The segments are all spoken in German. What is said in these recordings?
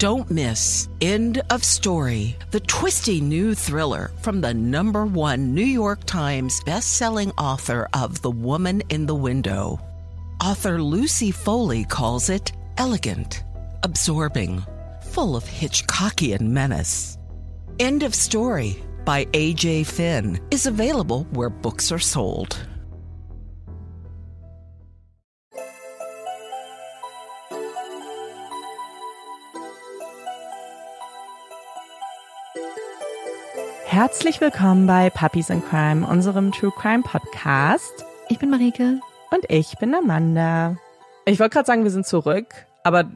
Don't miss End of Story, the twisty new thriller from the number one New York Times bestselling author of The Woman in the Window. Author Lucy Foley calls it elegant, absorbing, full of Hitchcockian menace. End of Story by A.J. Finn is available where books are sold. Herzlich willkommen bei Puppies in Crime, unserem True Crime Podcast. Ich bin Marike. Und ich bin Amanda. Ich wollte gerade sagen, wir sind zurück, aber.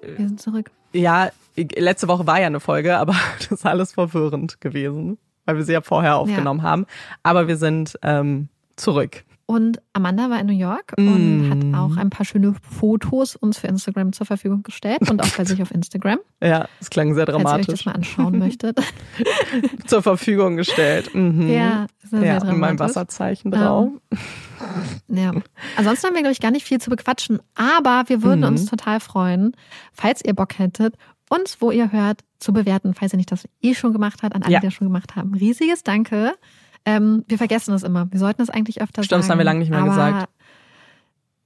Wir sind zurück. Ja, letzte Woche war ja eine Folge, aber das ist alles verwirrend gewesen, weil wir sie ja vorher aufgenommen ja. haben. Aber wir sind ähm, zurück. Und Amanda war in New York mm. und hat auch ein paar schöne Fotos uns für Instagram zur Verfügung gestellt und auch bei sich auf Instagram. Ja, es klang sehr dramatisch. Falls ihr euch das mal anschauen möchtet. zur Verfügung gestellt. Mhm. Ja, sehr, ja, sehr dramatisch. mein Wasserzeichen drauf. Um, ja. Ansonsten haben wir, glaube ich, gar nicht viel zu bequatschen, aber wir würden mhm. uns total freuen, falls ihr Bock hättet, uns, wo ihr hört, zu bewerten, falls ihr nicht das eh schon gemacht habt, an alle, ja. die das schon gemacht haben. Riesiges Danke. Ähm, wir vergessen es immer. Wir sollten es eigentlich öfter Stimmt, sagen. Stimmt, das haben wir lange nicht mehr gesagt.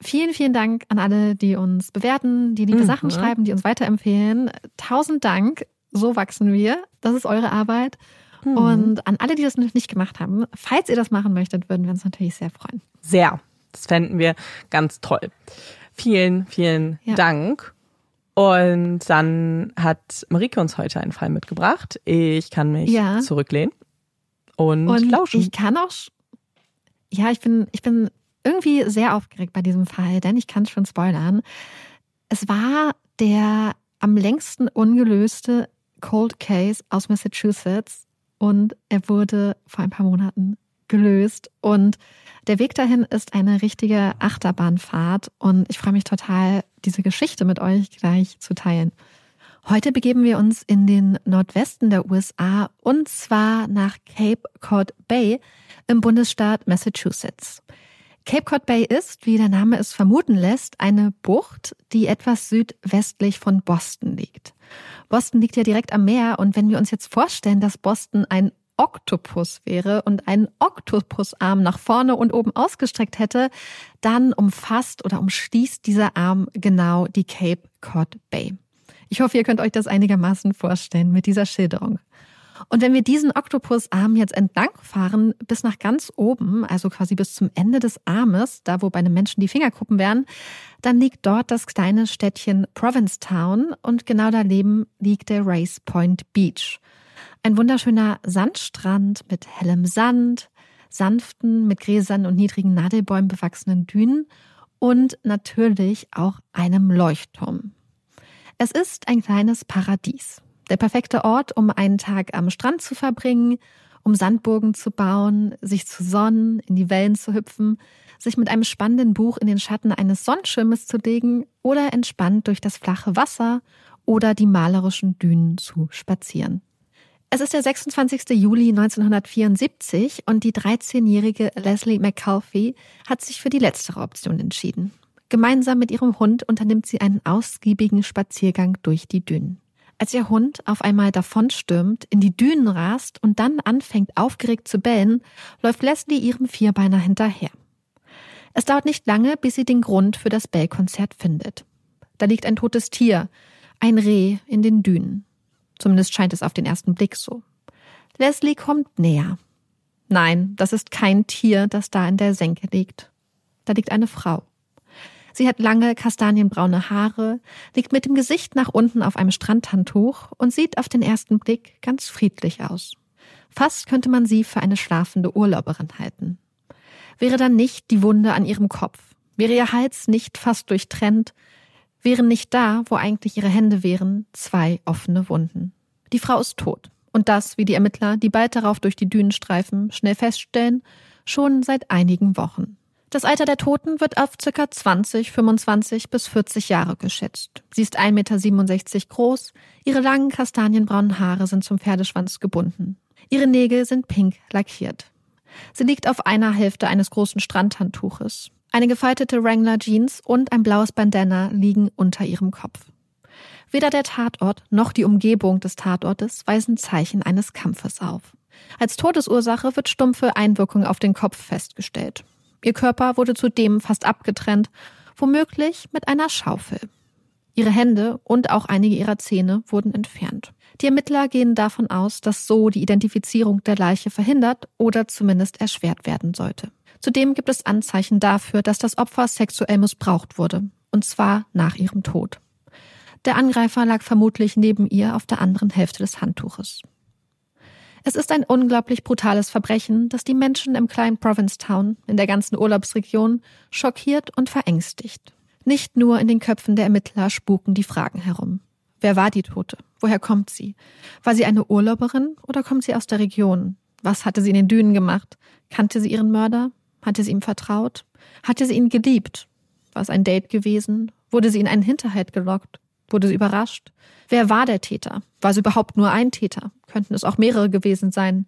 Vielen, vielen Dank an alle, die uns bewerten, die liebe mhm. Sachen schreiben, die uns weiterempfehlen. Tausend Dank. So wachsen wir. Das ist eure Arbeit. Mhm. Und an alle, die das noch nicht gemacht haben, falls ihr das machen möchtet, würden wir uns natürlich sehr freuen. Sehr. Das fänden wir ganz toll. Vielen, vielen ja. Dank. Und dann hat Marike uns heute einen Fall mitgebracht. Ich kann mich ja. zurücklehnen und, und lauschen. Ich kann auch, ja, ich bin, ich bin irgendwie sehr aufgeregt bei diesem Fall, denn ich kann es schon spoilern. Es war der am längsten ungelöste Cold Case aus Massachusetts und er wurde vor ein paar Monaten gelöst und der Weg dahin ist eine richtige Achterbahnfahrt und ich freue mich total, diese Geschichte mit euch gleich zu teilen. Heute begeben wir uns in den Nordwesten der USA und zwar nach Cape Cod Bay im Bundesstaat Massachusetts. Cape Cod Bay ist, wie der Name es vermuten lässt, eine Bucht, die etwas südwestlich von Boston liegt. Boston liegt ja direkt am Meer und wenn wir uns jetzt vorstellen, dass Boston ein Oktopus wäre und einen Oktopusarm nach vorne und oben ausgestreckt hätte, dann umfasst oder umschließt dieser Arm genau die Cape Cod Bay. Ich hoffe, ihr könnt euch das einigermaßen vorstellen mit dieser Schilderung. Und wenn wir diesen Oktopusarm jetzt entlang fahren bis nach ganz oben, also quasi bis zum Ende des Armes, da wo bei einem Menschen die Fingerkuppen wären, dann liegt dort das kleine Städtchen Provincetown und genau daneben liegt der Race Point Beach. Ein wunderschöner Sandstrand mit hellem Sand, sanften, mit Gräsern und niedrigen Nadelbäumen bewachsenen Dünen und natürlich auch einem Leuchtturm. Es ist ein kleines Paradies. Der perfekte Ort, um einen Tag am Strand zu verbringen, um Sandburgen zu bauen, sich zu sonnen, in die Wellen zu hüpfen, sich mit einem spannenden Buch in den Schatten eines Sonnenschirmes zu legen oder entspannt durch das flache Wasser oder die malerischen Dünen zu spazieren. Es ist der 26. Juli 1974 und die 13-jährige Leslie McCulphy hat sich für die letztere Option entschieden. Gemeinsam mit ihrem Hund unternimmt sie einen ausgiebigen Spaziergang durch die Dünen. Als ihr Hund auf einmal davonstürmt, in die Dünen rast und dann anfängt aufgeregt zu bellen, läuft Leslie ihrem Vierbeiner hinterher. Es dauert nicht lange, bis sie den Grund für das Bellkonzert findet. Da liegt ein totes Tier, ein Reh in den Dünen. Zumindest scheint es auf den ersten Blick so. Leslie kommt näher. Nein, das ist kein Tier, das da in der Senke liegt. Da liegt eine Frau. Sie hat lange kastanienbraune Haare, liegt mit dem Gesicht nach unten auf einem Strandhandtuch und sieht auf den ersten Blick ganz friedlich aus. Fast könnte man sie für eine schlafende Urlauberin halten. Wäre dann nicht die Wunde an ihrem Kopf, wäre ihr Hals nicht fast durchtrennt, wären nicht da, wo eigentlich ihre Hände wären, zwei offene Wunden. Die Frau ist tot. Und das, wie die Ermittler, die bald darauf durch die Dünen streifen, schnell feststellen, schon seit einigen Wochen. Das Alter der Toten wird auf ca. 20, 25 bis 40 Jahre geschätzt. Sie ist 1,67 Meter groß, ihre langen kastanienbraunen Haare sind zum Pferdeschwanz gebunden. Ihre Nägel sind pink lackiert. Sie liegt auf einer Hälfte eines großen Strandhandtuches. Eine gefaltete Wrangler Jeans und ein blaues Bandana liegen unter ihrem Kopf. Weder der Tatort noch die Umgebung des Tatortes weisen Zeichen eines Kampfes auf. Als Todesursache wird stumpfe Einwirkung auf den Kopf festgestellt. Ihr Körper wurde zudem fast abgetrennt, womöglich mit einer Schaufel. Ihre Hände und auch einige ihrer Zähne wurden entfernt. Die Ermittler gehen davon aus, dass so die Identifizierung der Leiche verhindert oder zumindest erschwert werden sollte. Zudem gibt es Anzeichen dafür, dass das Opfer sexuell missbraucht wurde, und zwar nach ihrem Tod. Der Angreifer lag vermutlich neben ihr auf der anderen Hälfte des Handtuches. Es ist ein unglaublich brutales Verbrechen, das die Menschen im kleinen Provincetown in der ganzen Urlaubsregion schockiert und verängstigt. Nicht nur in den Köpfen der Ermittler spuken die Fragen herum. Wer war die Tote? Woher kommt sie? War sie eine Urlauberin oder kommt sie aus der Region? Was hatte sie in den Dünen gemacht? Kannte sie ihren Mörder? Hatte sie ihm vertraut? Hatte sie ihn geliebt? War es ein Date gewesen? Wurde sie in einen Hinterhalt gelockt? Wurde sie überrascht? Wer war der Täter? War es überhaupt nur ein Täter? Könnten es auch mehrere gewesen sein?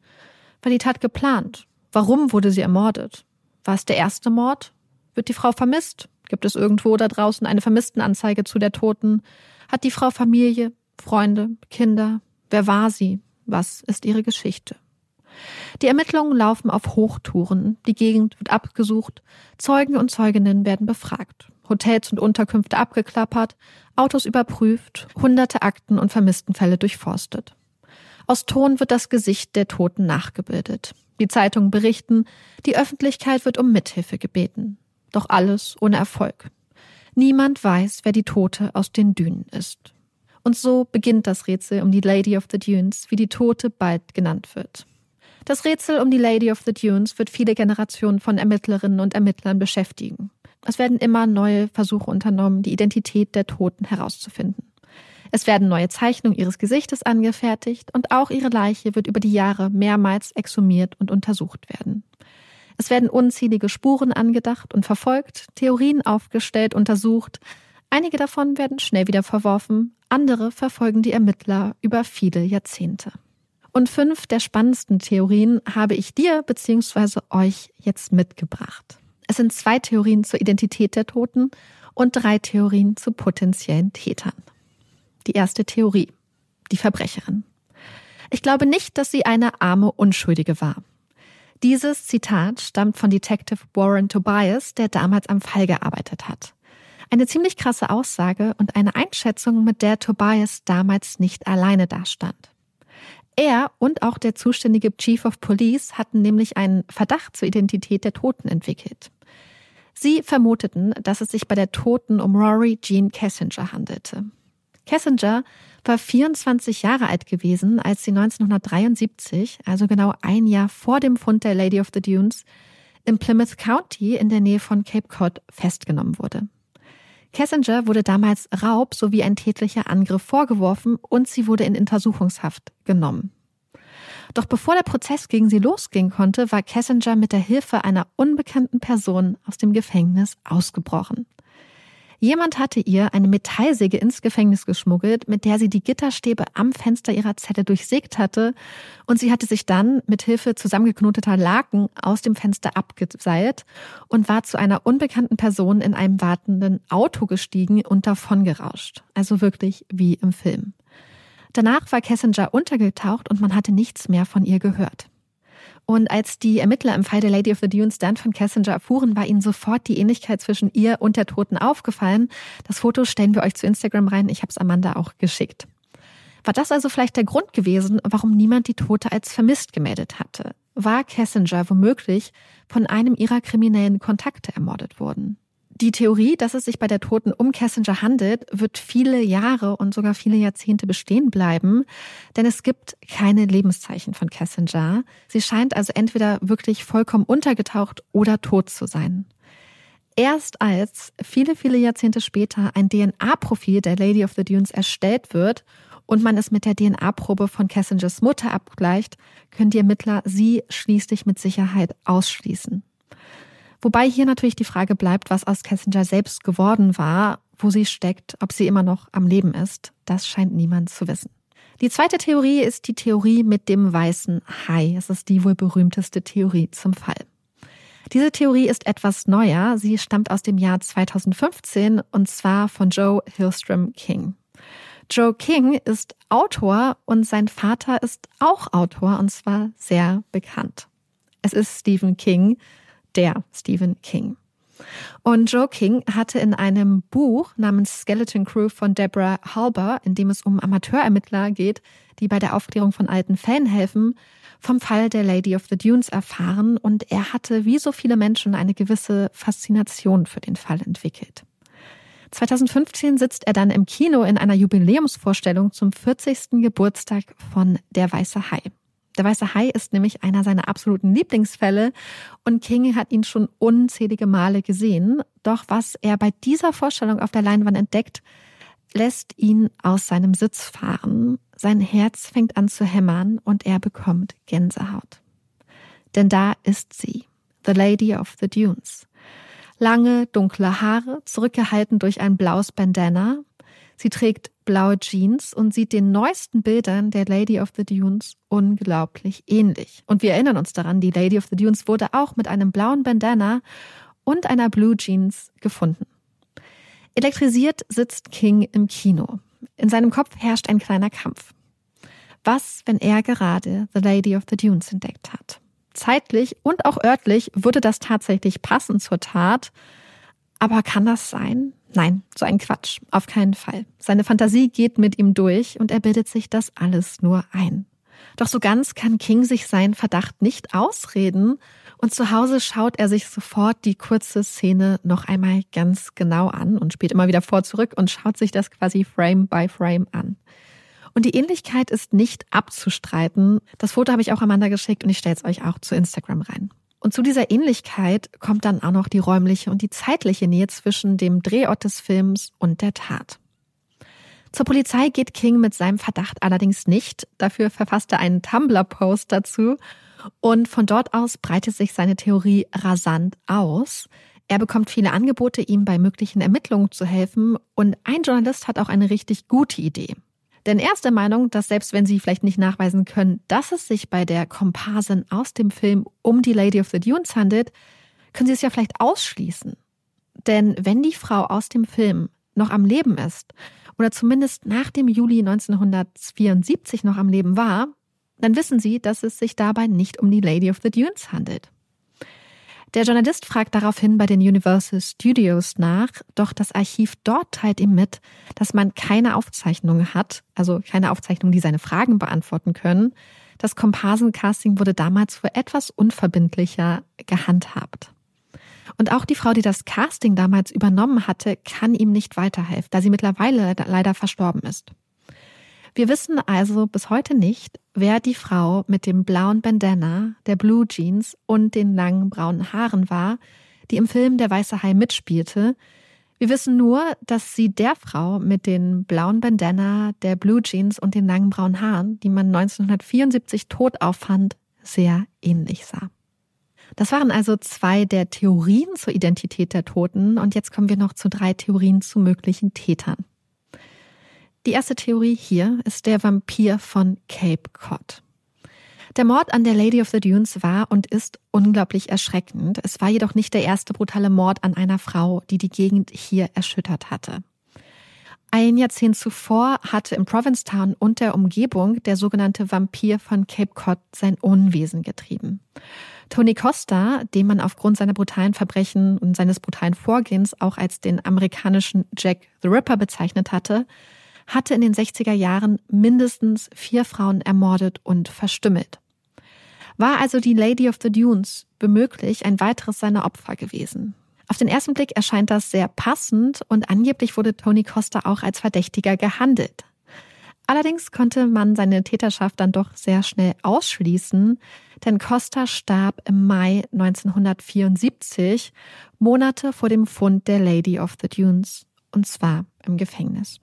War die Tat geplant? Warum wurde sie ermordet? War es der erste Mord? Wird die Frau vermisst? Gibt es irgendwo da draußen eine Vermisstenanzeige zu der Toten? Hat die Frau Familie, Freunde, Kinder? Wer war sie? Was ist ihre Geschichte? Die Ermittlungen laufen auf Hochtouren, die Gegend wird abgesucht, Zeugen und Zeuginnen werden befragt, Hotels und Unterkünfte abgeklappert, Autos überprüft, hunderte Akten und Vermisstenfälle durchforstet. Aus Ton wird das Gesicht der Toten nachgebildet. Die Zeitungen berichten, die Öffentlichkeit wird um Mithilfe gebeten. Doch alles ohne Erfolg. Niemand weiß, wer die Tote aus den Dünen ist. Und so beginnt das Rätsel um die Lady of the Dunes, wie die Tote bald genannt wird. Das Rätsel um die Lady of the Dunes wird viele Generationen von Ermittlerinnen und Ermittlern beschäftigen. Es werden immer neue Versuche unternommen, die Identität der Toten herauszufinden. Es werden neue Zeichnungen ihres Gesichtes angefertigt und auch ihre Leiche wird über die Jahre mehrmals exhumiert und untersucht werden. Es werden unzählige Spuren angedacht und verfolgt, Theorien aufgestellt, untersucht. Einige davon werden schnell wieder verworfen, andere verfolgen die Ermittler über viele Jahrzehnte. Und fünf der spannendsten Theorien habe ich dir bzw. euch jetzt mitgebracht. Es sind zwei Theorien zur Identität der Toten und drei Theorien zu potenziellen Tätern. Die erste Theorie. Die Verbrecherin. Ich glaube nicht, dass sie eine arme Unschuldige war. Dieses Zitat stammt von Detective Warren Tobias, der damals am Fall gearbeitet hat. Eine ziemlich krasse Aussage und eine Einschätzung, mit der Tobias damals nicht alleine dastand. Er und auch der zuständige Chief of Police hatten nämlich einen Verdacht zur Identität der Toten entwickelt. Sie vermuteten, dass es sich bei der Toten um Rory Jean Kessinger handelte. Kessinger war 24 Jahre alt gewesen, als sie 1973, also genau ein Jahr vor dem Fund der Lady of the Dunes, im Plymouth County in der Nähe von Cape Cod festgenommen wurde. Kessinger wurde damals Raub sowie ein tätlicher Angriff vorgeworfen und sie wurde in Untersuchungshaft genommen. Doch bevor der Prozess gegen sie losgehen konnte, war Kessinger mit der Hilfe einer unbekannten Person aus dem Gefängnis ausgebrochen. Jemand hatte ihr eine Metallsäge ins Gefängnis geschmuggelt, mit der sie die Gitterstäbe am Fenster ihrer Zelle durchsägt hatte, und sie hatte sich dann mit Hilfe zusammengeknoteter Laken aus dem Fenster abgeseilt und war zu einer unbekannten Person in einem wartenden Auto gestiegen und davongerauscht. Also wirklich wie im Film. Danach war Kessinger untergetaucht und man hatte nichts mehr von ihr gehört. Und als die Ermittler im Fall der Lady of the Dunes dann von Cassinger erfuhren, war ihnen sofort die Ähnlichkeit zwischen ihr und der Toten aufgefallen. Das Foto stellen wir euch zu Instagram rein. Ich habe es Amanda auch geschickt. War das also vielleicht der Grund gewesen, warum niemand die Tote als vermisst gemeldet hatte? War Cassinger womöglich von einem ihrer kriminellen Kontakte ermordet worden? Die Theorie, dass es sich bei der Toten um Cassinger handelt, wird viele Jahre und sogar viele Jahrzehnte bestehen bleiben, denn es gibt keine Lebenszeichen von Cassinger. Sie scheint also entweder wirklich vollkommen untergetaucht oder tot zu sein. Erst als viele, viele Jahrzehnte später ein DNA-Profil der Lady of the Dunes erstellt wird und man es mit der DNA-Probe von Cassingers Mutter abgleicht, können die Ermittler sie schließlich mit Sicherheit ausschließen. Wobei hier natürlich die Frage bleibt, was aus Kessinger selbst geworden war, wo sie steckt, ob sie immer noch am Leben ist. Das scheint niemand zu wissen. Die zweite Theorie ist die Theorie mit dem weißen Hai. Es ist die wohl berühmteste Theorie zum Fall. Diese Theorie ist etwas neuer. Sie stammt aus dem Jahr 2015 und zwar von Joe Hillstrom King. Joe King ist Autor und sein Vater ist auch Autor und zwar sehr bekannt. Es ist Stephen King, der Stephen King. Und Joe King hatte in einem Buch namens Skeleton Crew von Deborah Halber, in dem es um Amateurermittler geht, die bei der Aufklärung von alten Fällen helfen, vom Fall der Lady of the Dunes erfahren und er hatte wie so viele Menschen eine gewisse Faszination für den Fall entwickelt. 2015 sitzt er dann im Kino in einer Jubiläumsvorstellung zum 40. Geburtstag von Der Weiße Hai. Der Weiße Hai ist nämlich einer seiner absoluten Lieblingsfälle und King hat ihn schon unzählige Male gesehen. Doch was er bei dieser Vorstellung auf der Leinwand entdeckt, lässt ihn aus seinem Sitz fahren. Sein Herz fängt an zu hämmern und er bekommt Gänsehaut. Denn da ist sie, The Lady of the Dunes. Lange, dunkle Haare, zurückgehalten durch ein blaues Bandana. Sie trägt blaue Jeans und sieht den neuesten Bildern der Lady of the Dunes unglaublich ähnlich. Und wir erinnern uns daran, die Lady of the Dunes wurde auch mit einem blauen Bandana und einer Blue Jeans gefunden. Elektrisiert sitzt King im Kino. In seinem Kopf herrscht ein kleiner Kampf. Was, wenn er gerade The Lady of the Dunes entdeckt hat? Zeitlich und auch örtlich würde das tatsächlich passen zur Tat. Aber kann das sein? Nein, so ein Quatsch. Auf keinen Fall. Seine Fantasie geht mit ihm durch und er bildet sich das alles nur ein. Doch so ganz kann King sich seinen Verdacht nicht ausreden und zu Hause schaut er sich sofort die kurze Szene noch einmal ganz genau an und spielt immer wieder vor zurück und schaut sich das quasi Frame by Frame an. Und die Ähnlichkeit ist nicht abzustreiten. Das Foto habe ich auch Amanda geschickt und ich stelle es euch auch zu Instagram rein. Und zu dieser Ähnlichkeit kommt dann auch noch die räumliche und die zeitliche Nähe zwischen dem Drehort des Films und der Tat. Zur Polizei geht King mit seinem Verdacht allerdings nicht. Dafür verfasst er einen Tumblr-Post dazu. Und von dort aus breitet sich seine Theorie rasant aus. Er bekommt viele Angebote, ihm bei möglichen Ermittlungen zu helfen. Und ein Journalist hat auch eine richtig gute Idee. Denn er ist der Meinung, dass selbst wenn sie vielleicht nicht nachweisen können, dass es sich bei der Komparsin aus dem Film um die Lady of the Dunes handelt, können sie es ja vielleicht ausschließen. Denn wenn die Frau aus dem Film noch am Leben ist oder zumindest nach dem Juli 1974 noch am Leben war, dann wissen sie, dass es sich dabei nicht um die Lady of the Dunes handelt. Der Journalist fragt daraufhin bei den Universal Studios nach, doch das Archiv dort teilt ihm mit, dass man keine Aufzeichnungen hat, also keine Aufzeichnungen, die seine Fragen beantworten können. Das Komparsencasting wurde damals für etwas unverbindlicher gehandhabt. Und auch die Frau, die das Casting damals übernommen hatte, kann ihm nicht weiterhelfen, da sie mittlerweile leider verstorben ist. Wir wissen also bis heute nicht, wer die Frau mit dem blauen Bandana, der Blue Jeans und den langen braunen Haaren war, die im Film Der Weiße Hai mitspielte. Wir wissen nur, dass sie der Frau mit den blauen Bandana, der Blue Jeans und den langen braunen Haaren, die man 1974 tot auffand, sehr ähnlich sah. Das waren also zwei der Theorien zur Identität der Toten und jetzt kommen wir noch zu drei Theorien zu möglichen Tätern. Die erste Theorie hier ist der Vampir von Cape Cod. Der Mord an der Lady of the Dunes war und ist unglaublich erschreckend. Es war jedoch nicht der erste brutale Mord an einer Frau, die die Gegend hier erschüttert hatte. Ein Jahrzehnt zuvor hatte im Provincetown und der Umgebung der sogenannte Vampir von Cape Cod sein Unwesen getrieben. Tony Costa, den man aufgrund seiner brutalen Verbrechen und seines brutalen Vorgehens auch als den amerikanischen Jack the Ripper bezeichnet hatte, hatte in den 60er Jahren mindestens vier Frauen ermordet und verstümmelt. War also die Lady of the Dunes bemöglich ein weiteres seiner Opfer gewesen? Auf den ersten Blick erscheint das sehr passend und angeblich wurde Tony Costa auch als Verdächtiger gehandelt. Allerdings konnte man seine Täterschaft dann doch sehr schnell ausschließen, denn Costa starb im Mai 1974, Monate vor dem Fund der Lady of the Dunes, und zwar im Gefängnis.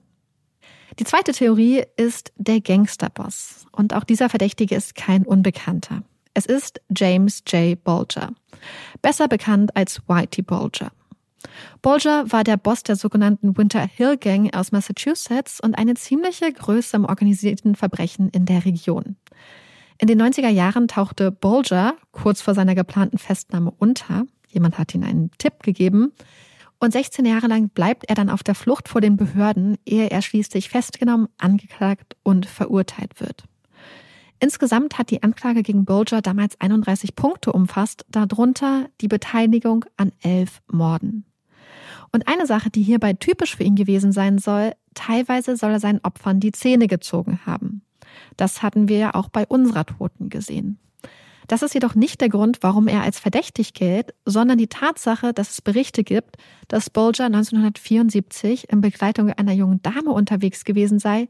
Die zweite Theorie ist der Gangsterboss. Und auch dieser Verdächtige ist kein Unbekannter. Es ist James J. Bolger, besser bekannt als Whitey Bulger. Bulger war der Boss der sogenannten Winter Hill Gang aus Massachusetts und eine ziemliche Größe im organisierten Verbrechen in der Region. In den 90er Jahren tauchte Bulger kurz vor seiner geplanten Festnahme unter. Jemand hat ihm einen Tipp gegeben Und 16 Jahre lang bleibt er dann auf der Flucht vor den Behörden, ehe er schließlich festgenommen, angeklagt und verurteilt wird. Insgesamt hat die Anklage gegen Bulger damals 31 Punkte umfasst, darunter die Beteiligung an elf Morden. Und eine Sache, die hierbei typisch für ihn gewesen sein soll, teilweise soll er seinen Opfern die Zähne gezogen haben. Das hatten wir ja auch bei unserer Toten gesehen. Das ist jedoch nicht der Grund, warum er als verdächtig gilt, sondern die Tatsache, dass es Berichte gibt, dass Bulger 1974 in Begleitung einer jungen Dame unterwegs gewesen sei,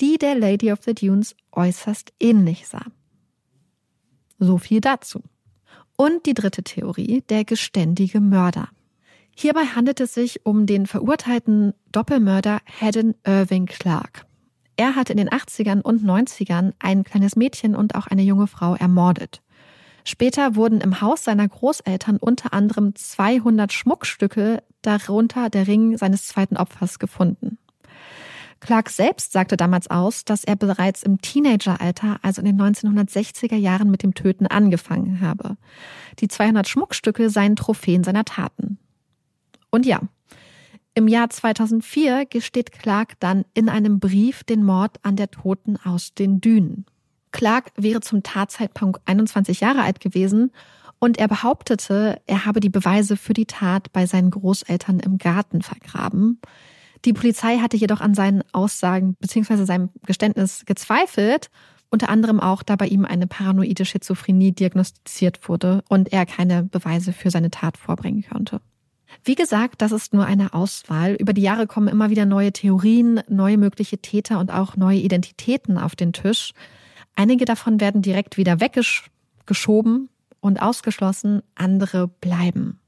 die der Lady of the Dunes äußerst ähnlich sah. So viel dazu. Und die dritte Theorie, der geständige Mörder. Hierbei handelt es sich um den verurteilten Doppelmörder Haddon Irving Clark. Er hatte in den 80ern und 90ern ein kleines Mädchen und auch eine junge Frau ermordet. Später wurden im Haus seiner Großeltern unter anderem 200 Schmuckstücke, darunter der Ring seines zweiten Opfers, gefunden. Clark selbst sagte damals aus, dass er bereits im Teenageralter, also in den 1960er Jahren, mit dem Töten angefangen habe. Die 200 Schmuckstücke seien Trophäen seiner Taten. Und ja, im Jahr 2004 gesteht Clark dann in einem Brief den Mord an der Toten aus den Dünen. Clark wäre zum Tatzeitpunkt 21 Jahre alt gewesen und er behauptete, er habe die Beweise für die Tat bei seinen Großeltern im Garten vergraben. Die Polizei hatte jedoch an seinen Aussagen bzw. seinem Geständnis gezweifelt, unter anderem auch, da bei ihm eine paranoide Schizophrenie diagnostiziert wurde und er keine Beweise für seine Tat vorbringen konnte. Wie gesagt, das ist nur eine Auswahl. Über die Jahre kommen immer wieder neue Theorien, neue mögliche Täter und auch neue Identitäten auf den Tisch. Einige davon werden direkt wieder weggeschoben und ausgeschlossen, andere bleiben.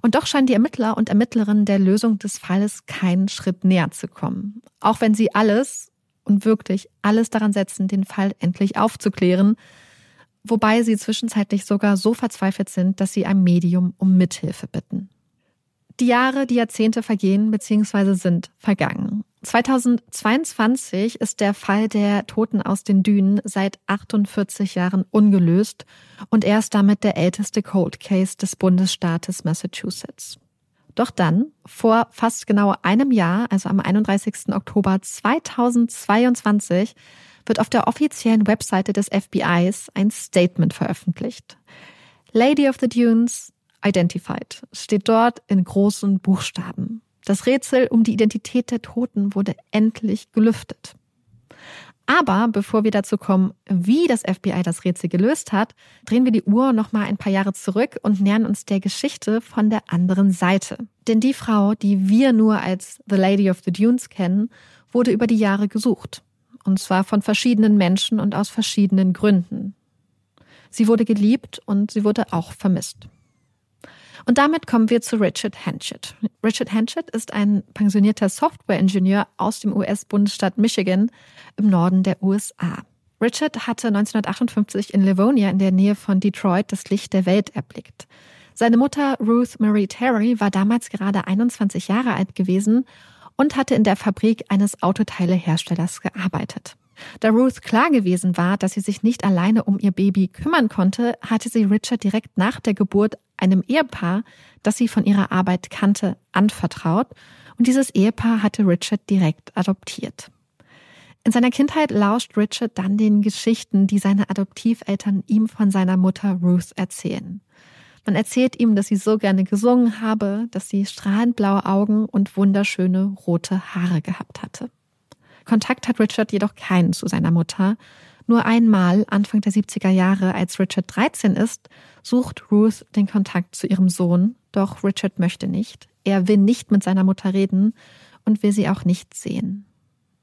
Und doch scheinen die Ermittler und Ermittlerinnen der Lösung des Falles keinen Schritt näher zu kommen. Auch wenn sie alles und wirklich alles daran setzen, den Fall endlich aufzuklären, wobei sie zwischenzeitlich sogar so verzweifelt sind, dass sie ein Medium um Mithilfe bitten. Die Jahre, die Jahrzehnte vergehen bzw. sind vergangen. 2022 ist der Fall der Toten aus den Dünen seit 48 Jahren ungelöst und er ist damit der älteste Cold Case des Bundesstaates Massachusetts. Doch dann, vor fast genau einem Jahr, also am 31. Oktober 2022, wird auf der offiziellen Webseite des FBIs ein Statement veröffentlicht. Lady of the Dunes identified steht dort in großen Buchstaben. Das Rätsel um die Identität der Toten wurde endlich gelüftet. Aber bevor wir dazu kommen, wie das FBI das Rätsel gelöst hat, drehen wir die Uhr noch mal ein paar Jahre zurück und nähern uns der Geschichte von der anderen Seite. Denn die Frau, die wir nur als The Lady of the Dunes kennen, wurde über die Jahre gesucht. Und zwar von verschiedenen Menschen und aus verschiedenen Gründen. Sie wurde geliebt und sie wurde auch vermisst. Und damit kommen wir zu Richard Hanchett. Richard Hanchett ist ein pensionierter Softwareingenieur aus dem US-Bundesstaat Michigan im Norden der USA. Richard hatte 1958 in Livonia in der Nähe von Detroit das Licht der Welt erblickt. Seine Mutter Ruth Marie Terry war damals gerade 21 Jahre alt gewesen und hatte in der Fabrik eines Autoteileherstellers gearbeitet. Da Ruth klar gewesen war, dass sie sich nicht alleine um ihr Baby kümmern konnte, hatte sie Richard direkt nach der Geburt einem Ehepaar, das sie von ihrer Arbeit kannte, anvertraut und dieses Ehepaar hatte Richard direkt adoptiert. In seiner Kindheit lauscht Richard dann den Geschichten, die seine Adoptiveltern ihm von seiner Mutter Ruth erzählen. Man erzählt ihm, dass sie so gerne gesungen habe, dass sie strahlend blaue Augen und wunderschöne rote Haare gehabt hatte. Kontakt hat Richard jedoch keinen zu seiner Mutter. Nur einmal, Anfang der 70er Jahre, als Richard 13 ist, sucht Ruth den Kontakt zu ihrem Sohn, doch Richard möchte nicht. Er will nicht mit seiner Mutter reden und will sie auch nicht sehen.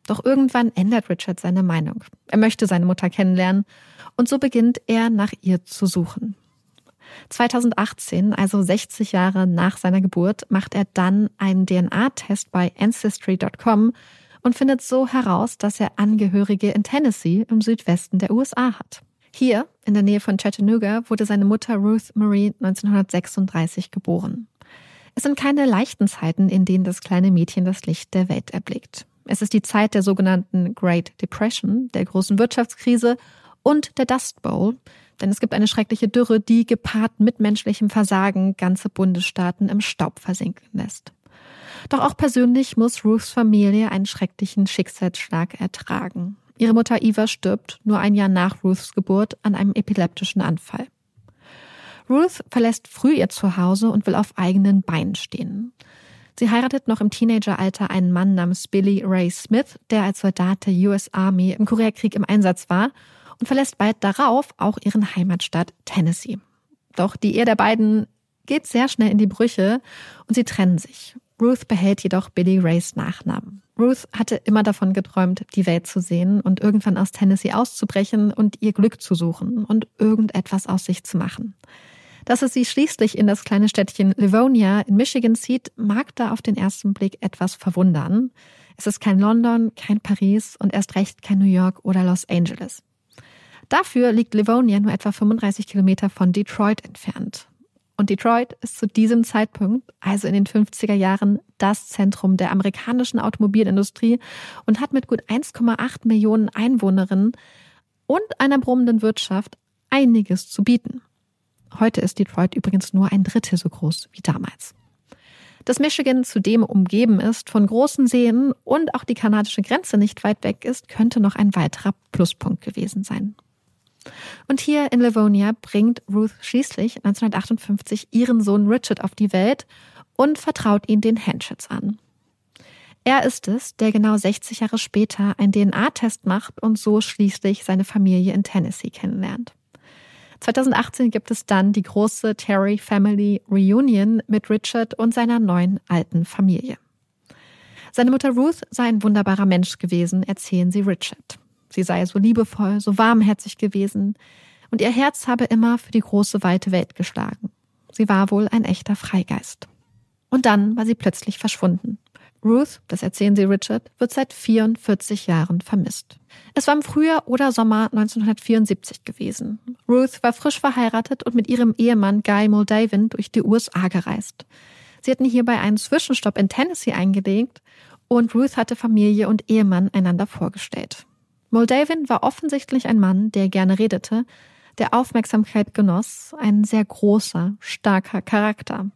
Doch irgendwann ändert Richard seine Meinung. Er möchte seine Mutter kennenlernen und so beginnt er nach ihr zu suchen. 2018, also 60 Jahre nach seiner Geburt, macht er dann einen DNA-Test bei Ancestry.com und findet so heraus, dass er Angehörige in Tennessee im Südwesten der USA hat. Hier, in der Nähe von Chattanooga, wurde seine Mutter Ruth Marie 1936 geboren. Es sind keine leichten Zeiten, in denen das kleine Mädchen das Licht der Welt erblickt. Es ist die Zeit der sogenannten Great Depression, der großen Wirtschaftskrise und der Dust Bowl, denn es gibt eine schreckliche Dürre, die gepaart mit menschlichem Versagen ganze Bundesstaaten im Staub versinken lässt. Doch auch persönlich muss Ruths Familie einen schrecklichen Schicksalsschlag ertragen. Ihre Mutter Eva stirbt nur ein Jahr nach Ruths Geburt an einem epileptischen Anfall. Ruth verlässt früh ihr Zuhause und will auf eigenen Beinen stehen. Sie heiratet noch im Teenageralter einen Mann namens Billy Ray Smith, der als Soldat der US Army im Koreakrieg im Einsatz war und verlässt bald darauf auch ihren Heimatstadt Tennessee. Doch die Ehe der beiden geht sehr schnell in die Brüche und sie trennen sich. Ruth behält jedoch Billy Rays Nachnamen. Ruth hatte immer davon geträumt, die Welt zu sehen und irgendwann aus Tennessee auszubrechen und ihr Glück zu suchen und irgendetwas aus sich zu machen. Dass es sie schließlich in das kleine Städtchen Livonia in Michigan zieht, mag da auf den ersten Blick etwas verwundern. Es ist kein London, kein Paris und erst recht kein New York oder Los Angeles. Dafür liegt Livonia nur etwa 35 Kilometer von Detroit entfernt. Und Detroit ist zu diesem Zeitpunkt, also in den 50er Jahren, das Zentrum der amerikanischen Automobilindustrie und hat mit gut 1,8 Millionen Einwohnerinnen und einer brummenden Wirtschaft einiges zu bieten. Heute ist Detroit übrigens nur ein Drittel so groß wie damals. Dass Michigan zudem umgeben ist von großen Seen und auch die kanadische Grenze nicht weit weg ist, könnte noch ein weiterer Pluspunkt gewesen sein. Und hier in Livonia bringt Ruth schließlich 1958 ihren Sohn Richard auf die Welt und vertraut ihn den Henschitz an. Er ist es, der genau 60 Jahre später einen DNA-Test macht und so schließlich seine Familie in Tennessee kennenlernt. 2018 gibt es dann die große Terry Family Reunion mit Richard und seiner neuen alten Familie. Seine Mutter Ruth sei ein wunderbarer Mensch gewesen, erzählen sie Richard. Sie sei so liebevoll, so warmherzig gewesen und ihr Herz habe immer für die große, weite Welt geschlagen. Sie war wohl ein echter Freigeist. Und dann war sie plötzlich verschwunden. Ruth, das erzählen sie Richard, wird seit 44 Jahren vermisst. Es war im Frühjahr oder Sommer 1974 gewesen. Ruth war frisch verheiratet und mit ihrem Ehemann Guy Moldavin durch die USA gereist. Sie hatten hierbei einen Zwischenstopp in Tennessee eingelegt und Ruth hatte Familie und Ehemann einander vorgestellt. Moldavin war offensichtlich ein Mann, der gerne redete, der Aufmerksamkeit genoss, ein sehr großer, starker Charakter.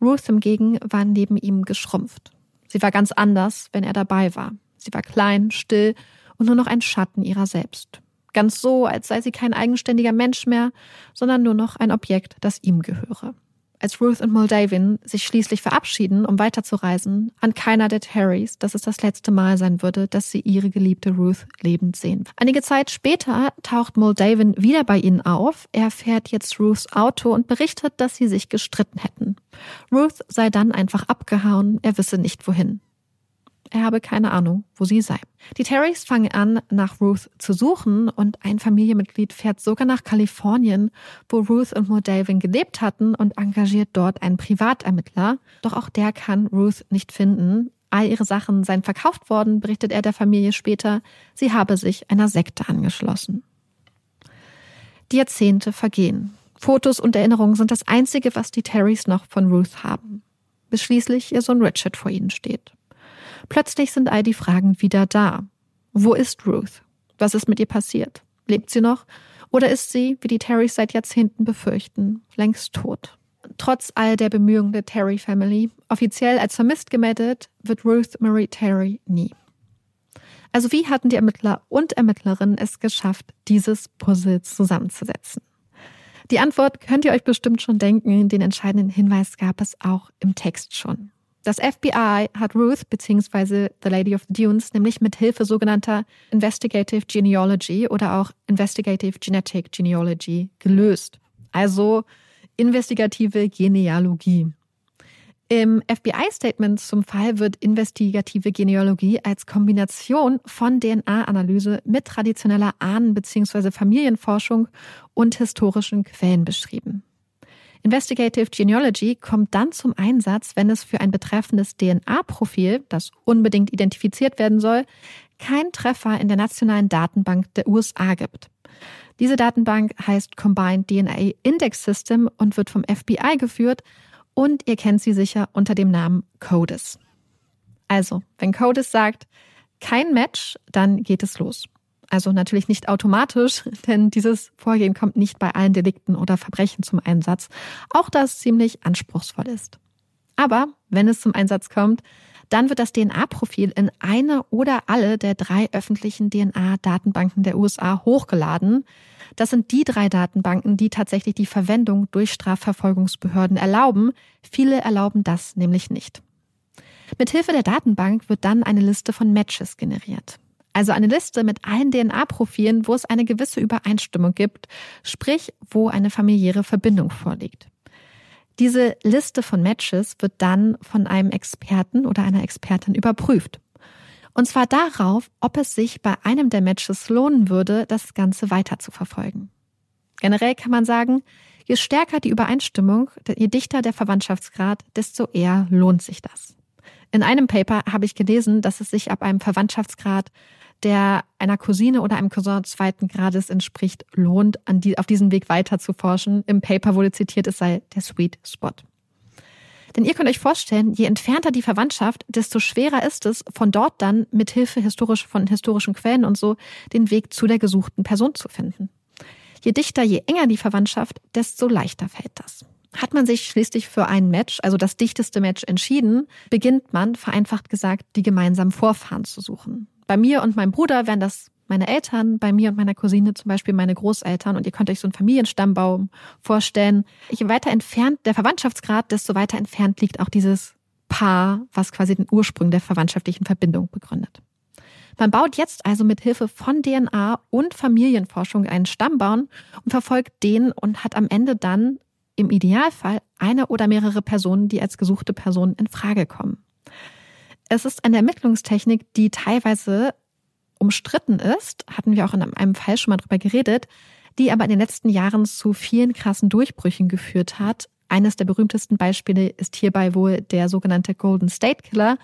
Ruth hingegen war neben ihm geschrumpft. Sie war ganz anders, wenn er dabei war. Sie war klein, still und nur noch ein Schatten ihrer selbst. Ganz so, als sei sie kein eigenständiger Mensch mehr, sondern nur noch ein Objekt, das ihm gehöre. Als Ruth und Moldavin sich schließlich verabschieden, um weiterzureisen, an keiner der Terrys, dass es das letzte Mal sein würde, dass sie ihre geliebte Ruth lebend sehen. Einige Zeit später taucht Moldavin wieder bei ihnen auf. Er fährt jetzt Ruths Auto und berichtet, dass sie sich gestritten hätten. Ruth sei dann einfach abgehauen, er wisse nicht wohin. Er habe keine Ahnung, wo sie sei. Die Terrys fangen an, nach Ruth zu suchen und ein Familienmitglied fährt sogar nach Kalifornien, wo Ruth und Moldavin gelebt hatten und engagiert dort einen Privatermittler. Doch auch der kann Ruth nicht finden. All ihre Sachen seien verkauft worden, berichtet er der Familie später. Sie habe sich einer Sekte angeschlossen. Die Jahrzehnte vergehen. Fotos und Erinnerungen sind das Einzige, was die Terrys noch von Ruth haben. Bis schließlich ihr Sohn Richard vor ihnen steht. Plötzlich sind all die Fragen wieder da. Wo ist Ruth? Was ist mit ihr passiert? Lebt sie noch? Oder ist sie, wie die Terrys seit Jahrzehnten befürchten, längst tot? Trotz all der Bemühungen der Terry Family, offiziell als vermisst gemeldet, wird Ruth Marie Terry nie. Also wie hatten die Ermittler und Ermittlerinnen es geschafft, dieses Puzzle zusammenzusetzen? Die Antwort könnt ihr euch bestimmt schon denken, den entscheidenden Hinweis gab es auch im Text schon. Das FBI hat Ruth bzw. The Lady of the Dunes nämlich mit Hilfe sogenannter Investigative Genealogy oder auch Investigative Genetic Genealogy gelöst. Also investigative Genealogie. Im FBI-Statement zum Fall wird investigative Genealogie als Kombination von DNA-Analyse mit traditioneller Ahnen- bzw. Familienforschung und historischen Quellen beschrieben. Investigative Genealogy kommt dann zum Einsatz, wenn es für ein betreffendes DNA-Profil, das unbedingt identifiziert werden soll, kein Treffer in der nationalen Datenbank der USA gibt. Diese Datenbank heißt Combined DNA Index System und wird vom FBI geführt und ihr kennt sie sicher unter dem Namen CODIS. Also, wenn CODIS sagt, kein Match, dann geht es los. Also natürlich nicht automatisch, denn dieses Vorgehen kommt nicht bei allen Delikten oder Verbrechen zum Einsatz, auch da es ziemlich anspruchsvoll ist. Aber wenn es zum Einsatz kommt, dann wird das DNA-Profil in eine oder alle der drei öffentlichen DNA-Datenbanken der USA hochgeladen. Das sind die drei Datenbanken, die tatsächlich die Verwendung durch Strafverfolgungsbehörden erlauben. Viele erlauben das nämlich nicht. Mithilfe der Datenbank wird dann eine Liste von Matches generiert. Also eine Liste mit allen DNA-Profilen, wo es eine gewisse Übereinstimmung gibt, sprich, wo eine familiäre Verbindung vorliegt. Diese Liste von Matches wird dann von einem Experten oder einer Expertin überprüft. Und zwar darauf, ob es sich bei einem der Matches lohnen würde, das Ganze weiter zu verfolgen. Generell kann man sagen, je stärker die Übereinstimmung, je dichter der Verwandtschaftsgrad, desto eher lohnt sich das. In einem Paper habe ich gelesen, dass es sich ab einem Verwandtschaftsgrad der einer Cousine oder einem Cousin zweiten Grades entspricht, lohnt, an die, auf diesem Weg weiter zu forschen. Im Paper wurde zitiert, es sei der Sweet Spot. Denn ihr könnt euch vorstellen, je entfernter die Verwandtschaft, desto schwerer ist es, von dort dann mit Hilfe historisch, von historischen Quellen und so den Weg zu der gesuchten Person zu finden. Je dichter, je enger die Verwandtschaft, desto leichter fällt das. Hat man sich schließlich für ein Match, also das dichteste Match, entschieden, beginnt man, vereinfacht gesagt, die gemeinsamen Vorfahren zu suchen. Bei mir und meinem Bruder wären das meine Eltern, bei mir und meiner Cousine zum Beispiel meine Großeltern. Und ihr könnt euch so einen Familienstammbaum vorstellen. Je weiter entfernt der Verwandtschaftsgrad, desto weiter entfernt liegt auch dieses Paar, was quasi den Ursprung der verwandtschaftlichen Verbindung begründet. Man baut jetzt also mit Hilfe von DNA und Familienforschung einen Stammbaum und verfolgt den und hat am Ende dann im Idealfall eine oder mehrere Personen, die als gesuchte Personen in Frage kommen. Es ist eine Ermittlungstechnik, die teilweise umstritten ist, hatten wir auch in einem Fall schon mal drüber geredet, die aber in den letzten Jahren zu vielen krassen Durchbrüchen geführt hat. Eines der berühmtesten Beispiele ist hierbei wohl der sogenannte Golden State Killer,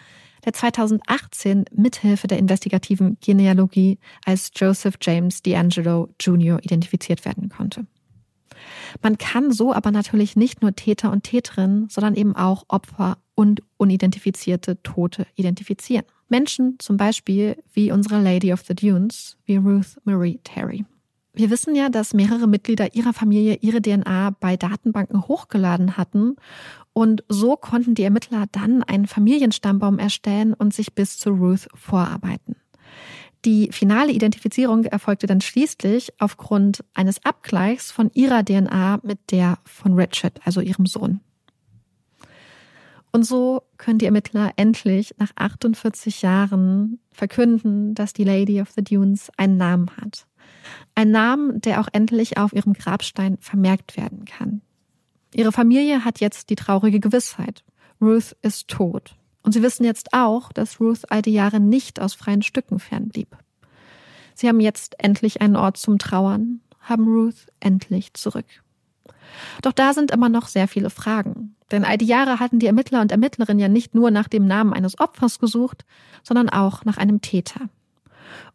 der 2018 mithilfe der investigativen Genealogie als Joseph James D'Angelo Jr. identifiziert werden konnte. Man kann so aber natürlich nicht nur Täter und Täterinnen, sondern eben auch Opfer und unidentifizierte Tote identifizieren. Menschen zum Beispiel wie unsere Lady of the Dunes, wie Ruth Marie Terry. Wir wissen ja, dass mehrere Mitglieder ihrer Familie ihre DNA bei Datenbanken hochgeladen hatten und so konnten die Ermittler dann einen Familienstammbaum erstellen und sich bis zu Ruth vorarbeiten. Die finale Identifizierung erfolgte dann schließlich aufgrund eines Abgleichs von ihrer DNA mit der von Richard, also ihrem Sohn. Und so können die Ermittler endlich nach 48 Jahren verkünden, dass die Lady of the Dunes einen Namen hat. Ein Namen, der auch endlich auf ihrem Grabstein vermerkt werden kann. Ihre Familie hat jetzt die traurige Gewissheit. Ruth ist tot. Und sie wissen jetzt auch, dass Ruth all die Jahre nicht aus freien Stücken fernblieb. Sie haben jetzt endlich einen Ort zum Trauern, haben Ruth endlich zurück. Doch da sind immer noch sehr viele Fragen. Denn all die Jahre hatten die Ermittler und Ermittlerinnen ja nicht nur nach dem Namen eines Opfers gesucht, sondern auch nach einem Täter.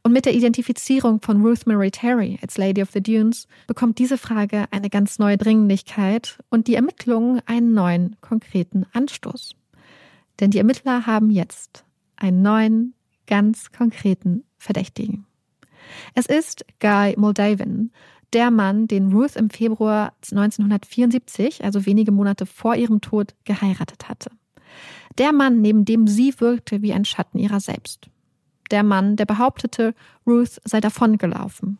Und mit der Identifizierung von Ruth Mary Terry als Lady of the Dunes bekommt diese Frage eine ganz neue Dringlichkeit und die Ermittlungen einen neuen, konkreten Anstoß. Denn die Ermittler haben jetzt einen neuen, ganz konkreten Verdächtigen. Es ist Guy Moldavan, der Mann, den Ruth im Februar 1974, also wenige Monate vor ihrem Tod, geheiratet hatte. Der Mann, neben dem sie wirkte wie ein Schatten ihrer selbst. Der Mann, der behauptete, Ruth sei davongelaufen.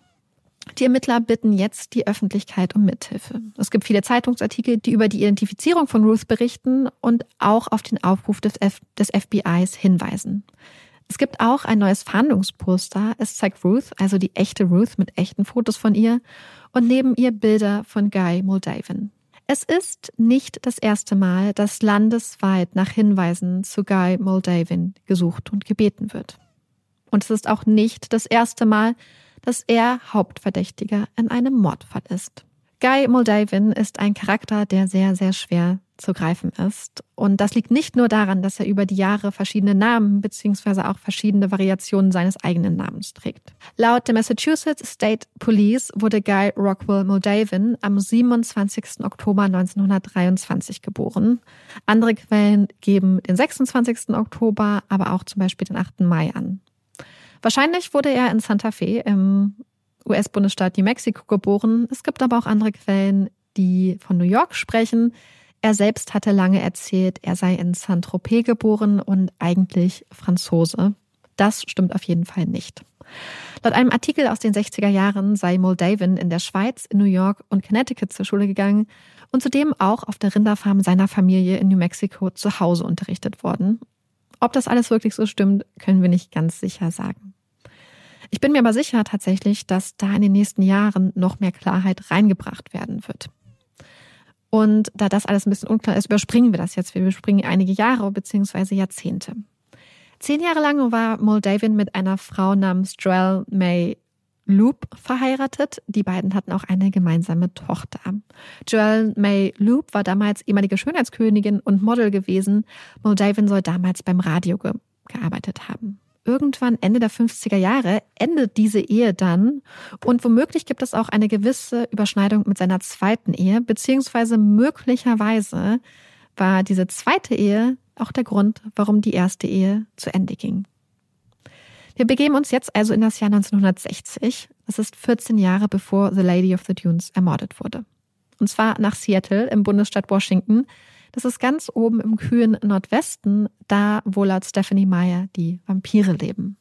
Die Ermittler bitten jetzt die Öffentlichkeit um Mithilfe. Es gibt viele Zeitungsartikel, die über die Identifizierung von Ruth berichten und auch auf den Aufruf des, F des FBIs hinweisen. Es gibt auch ein neues Fahndungsposter. Es zeigt Ruth, also die echte Ruth mit echten Fotos von ihr und neben ihr Bilder von Guy Moldavan. Es ist nicht das erste Mal, dass landesweit nach Hinweisen zu Guy Moldavan gesucht und gebeten wird. Und es ist auch nicht das erste Mal, dass er Hauptverdächtiger in einem Mordfall ist. Guy Moldavan ist ein Charakter, der sehr, sehr schwer zu greifen ist. Und das liegt nicht nur daran, dass er über die Jahre verschiedene Namen bzw. auch verschiedene Variationen seines eigenen Namens trägt. Laut der Massachusetts State Police wurde Guy Rockwell Moldavan am 27. Oktober 1923 geboren. Andere Quellen geben den 26. Oktober, aber auch zum Beispiel den 8. Mai an. Wahrscheinlich wurde er in Santa Fe im US-Bundesstaat New Mexico geboren. Es gibt aber auch andere Quellen, die von New York sprechen. Er selbst hatte lange erzählt, er sei in Saint-Tropez geboren und eigentlich Franzose. Das stimmt auf jeden Fall nicht. Laut einem Artikel aus den 60er Jahren sei Moldavin in der Schweiz, in New York und Connecticut zur Schule gegangen und zudem auch auf der Rinderfarm seiner Familie in New Mexico zu Hause unterrichtet worden. Ob das alles wirklich so stimmt, können wir nicht ganz sicher sagen. Ich bin mir aber sicher tatsächlich, dass da in den nächsten Jahren noch mehr Klarheit reingebracht werden wird. Und da das alles ein bisschen unklar ist, überspringen wir das jetzt. Wir überspringen einige Jahre bzw. Jahrzehnte. Zehn Jahre lang war Moldavin mit einer Frau namens Joelle May Loop verheiratet. Die beiden hatten auch eine gemeinsame Tochter. Joelle May Loop war damals ehemalige Schönheitskönigin und Model gewesen. Moldavin soll damals beim Radio ge gearbeitet haben. Irgendwann Ende der 50er Jahre endet diese Ehe dann und womöglich gibt es auch eine gewisse Überschneidung mit seiner zweiten Ehe, beziehungsweise möglicherweise war diese zweite Ehe auch der Grund, warum die erste Ehe zu Ende ging. Wir begeben uns jetzt also in das Jahr 1960. Das ist 14 Jahre bevor The Lady of the Dunes ermordet wurde. Und zwar nach Seattle im Bundesstaat Washington. Das ist ganz oben im kühlen Nordwesten, da wo laut Stephanie Meyer die Vampire leben.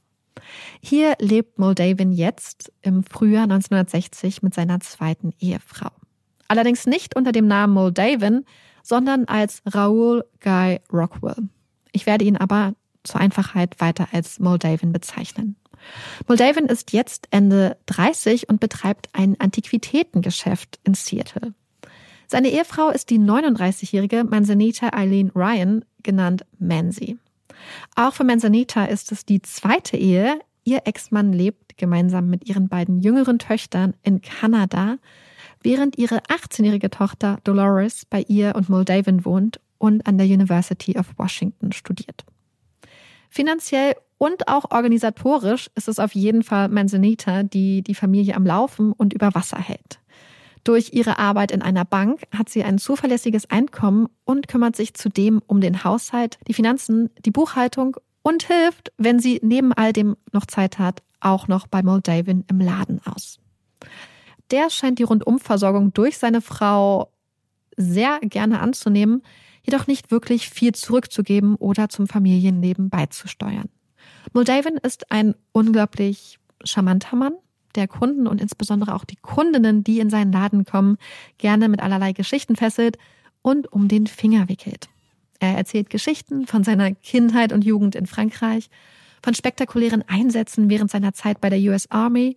Hier lebt Moldavin jetzt im Frühjahr 1960 mit seiner zweiten Ehefrau. Allerdings nicht unter dem Namen Moldavin, sondern als Raoul Guy Rockwell. Ich werde ihn aber zur Einfachheit weiter als Moldavin bezeichnen. Moldavin ist jetzt Ende 30 und betreibt ein Antiquitätengeschäft in Seattle. Seine Ehefrau ist die 39-jährige Manzanita Eileen Ryan, genannt Mansi. Auch für Manzanita ist es die zweite Ehe. Ihr Ex-Mann lebt gemeinsam mit ihren beiden jüngeren Töchtern in Kanada während ihre 18-jährige Tochter Dolores bei ihr und Moldavin wohnt und an der University of Washington studiert. Finanziell und auch organisatorisch ist es auf jeden Fall Manzanita, die die Familie am Laufen und über Wasser hält. Durch ihre Arbeit in einer Bank hat sie ein zuverlässiges Einkommen und kümmert sich zudem um den Haushalt, die Finanzen, die Buchhaltung und hilft, wenn sie neben all dem noch Zeit hat, auch noch bei Moldavin im Laden aus der scheint die Rundumversorgung durch seine Frau sehr gerne anzunehmen, jedoch nicht wirklich viel zurückzugeben oder zum Familienleben beizusteuern. Moldavin ist ein unglaublich charmanter Mann, der Kunden und insbesondere auch die Kundinnen, die in seinen Laden kommen, gerne mit allerlei Geschichten fesselt und um den Finger wickelt. Er erzählt Geschichten von seiner Kindheit und Jugend in Frankreich, von spektakulären Einsätzen während seiner Zeit bei der US Army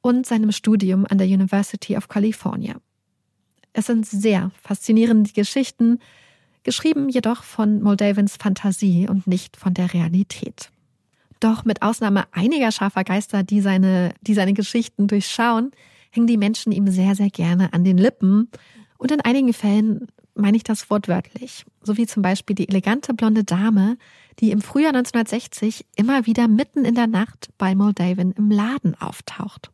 und seinem Studium an der University of California. Es sind sehr faszinierende Geschichten, geschrieben jedoch von Moldavins Fantasie und nicht von der Realität. Doch mit Ausnahme einiger scharfer Geister, die seine, die seine Geschichten durchschauen, hängen die Menschen ihm sehr, sehr gerne an den Lippen. Und in einigen Fällen meine ich das wortwörtlich. So wie zum Beispiel die elegante blonde Dame, die im Frühjahr 1960 immer wieder mitten in der Nacht bei Moldavin im Laden auftaucht.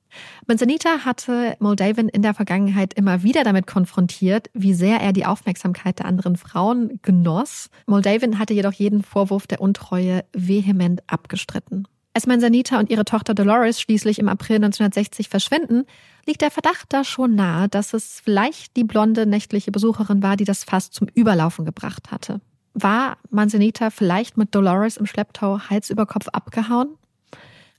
Manzanita hatte Moldavin in der Vergangenheit immer wieder damit konfrontiert, wie sehr er die Aufmerksamkeit der anderen Frauen genoss. Moldavin hatte jedoch jeden Vorwurf der Untreue vehement abgestritten. Als Manzanita und ihre Tochter Dolores schließlich im April 1960 verschwinden, liegt der Verdacht da schon nahe, dass es vielleicht die blonde nächtliche Besucherin war, die das Fass zum Überlaufen gebracht hatte. War Manzanita vielleicht mit Dolores im Schlepptau Hals über Kopf abgehauen?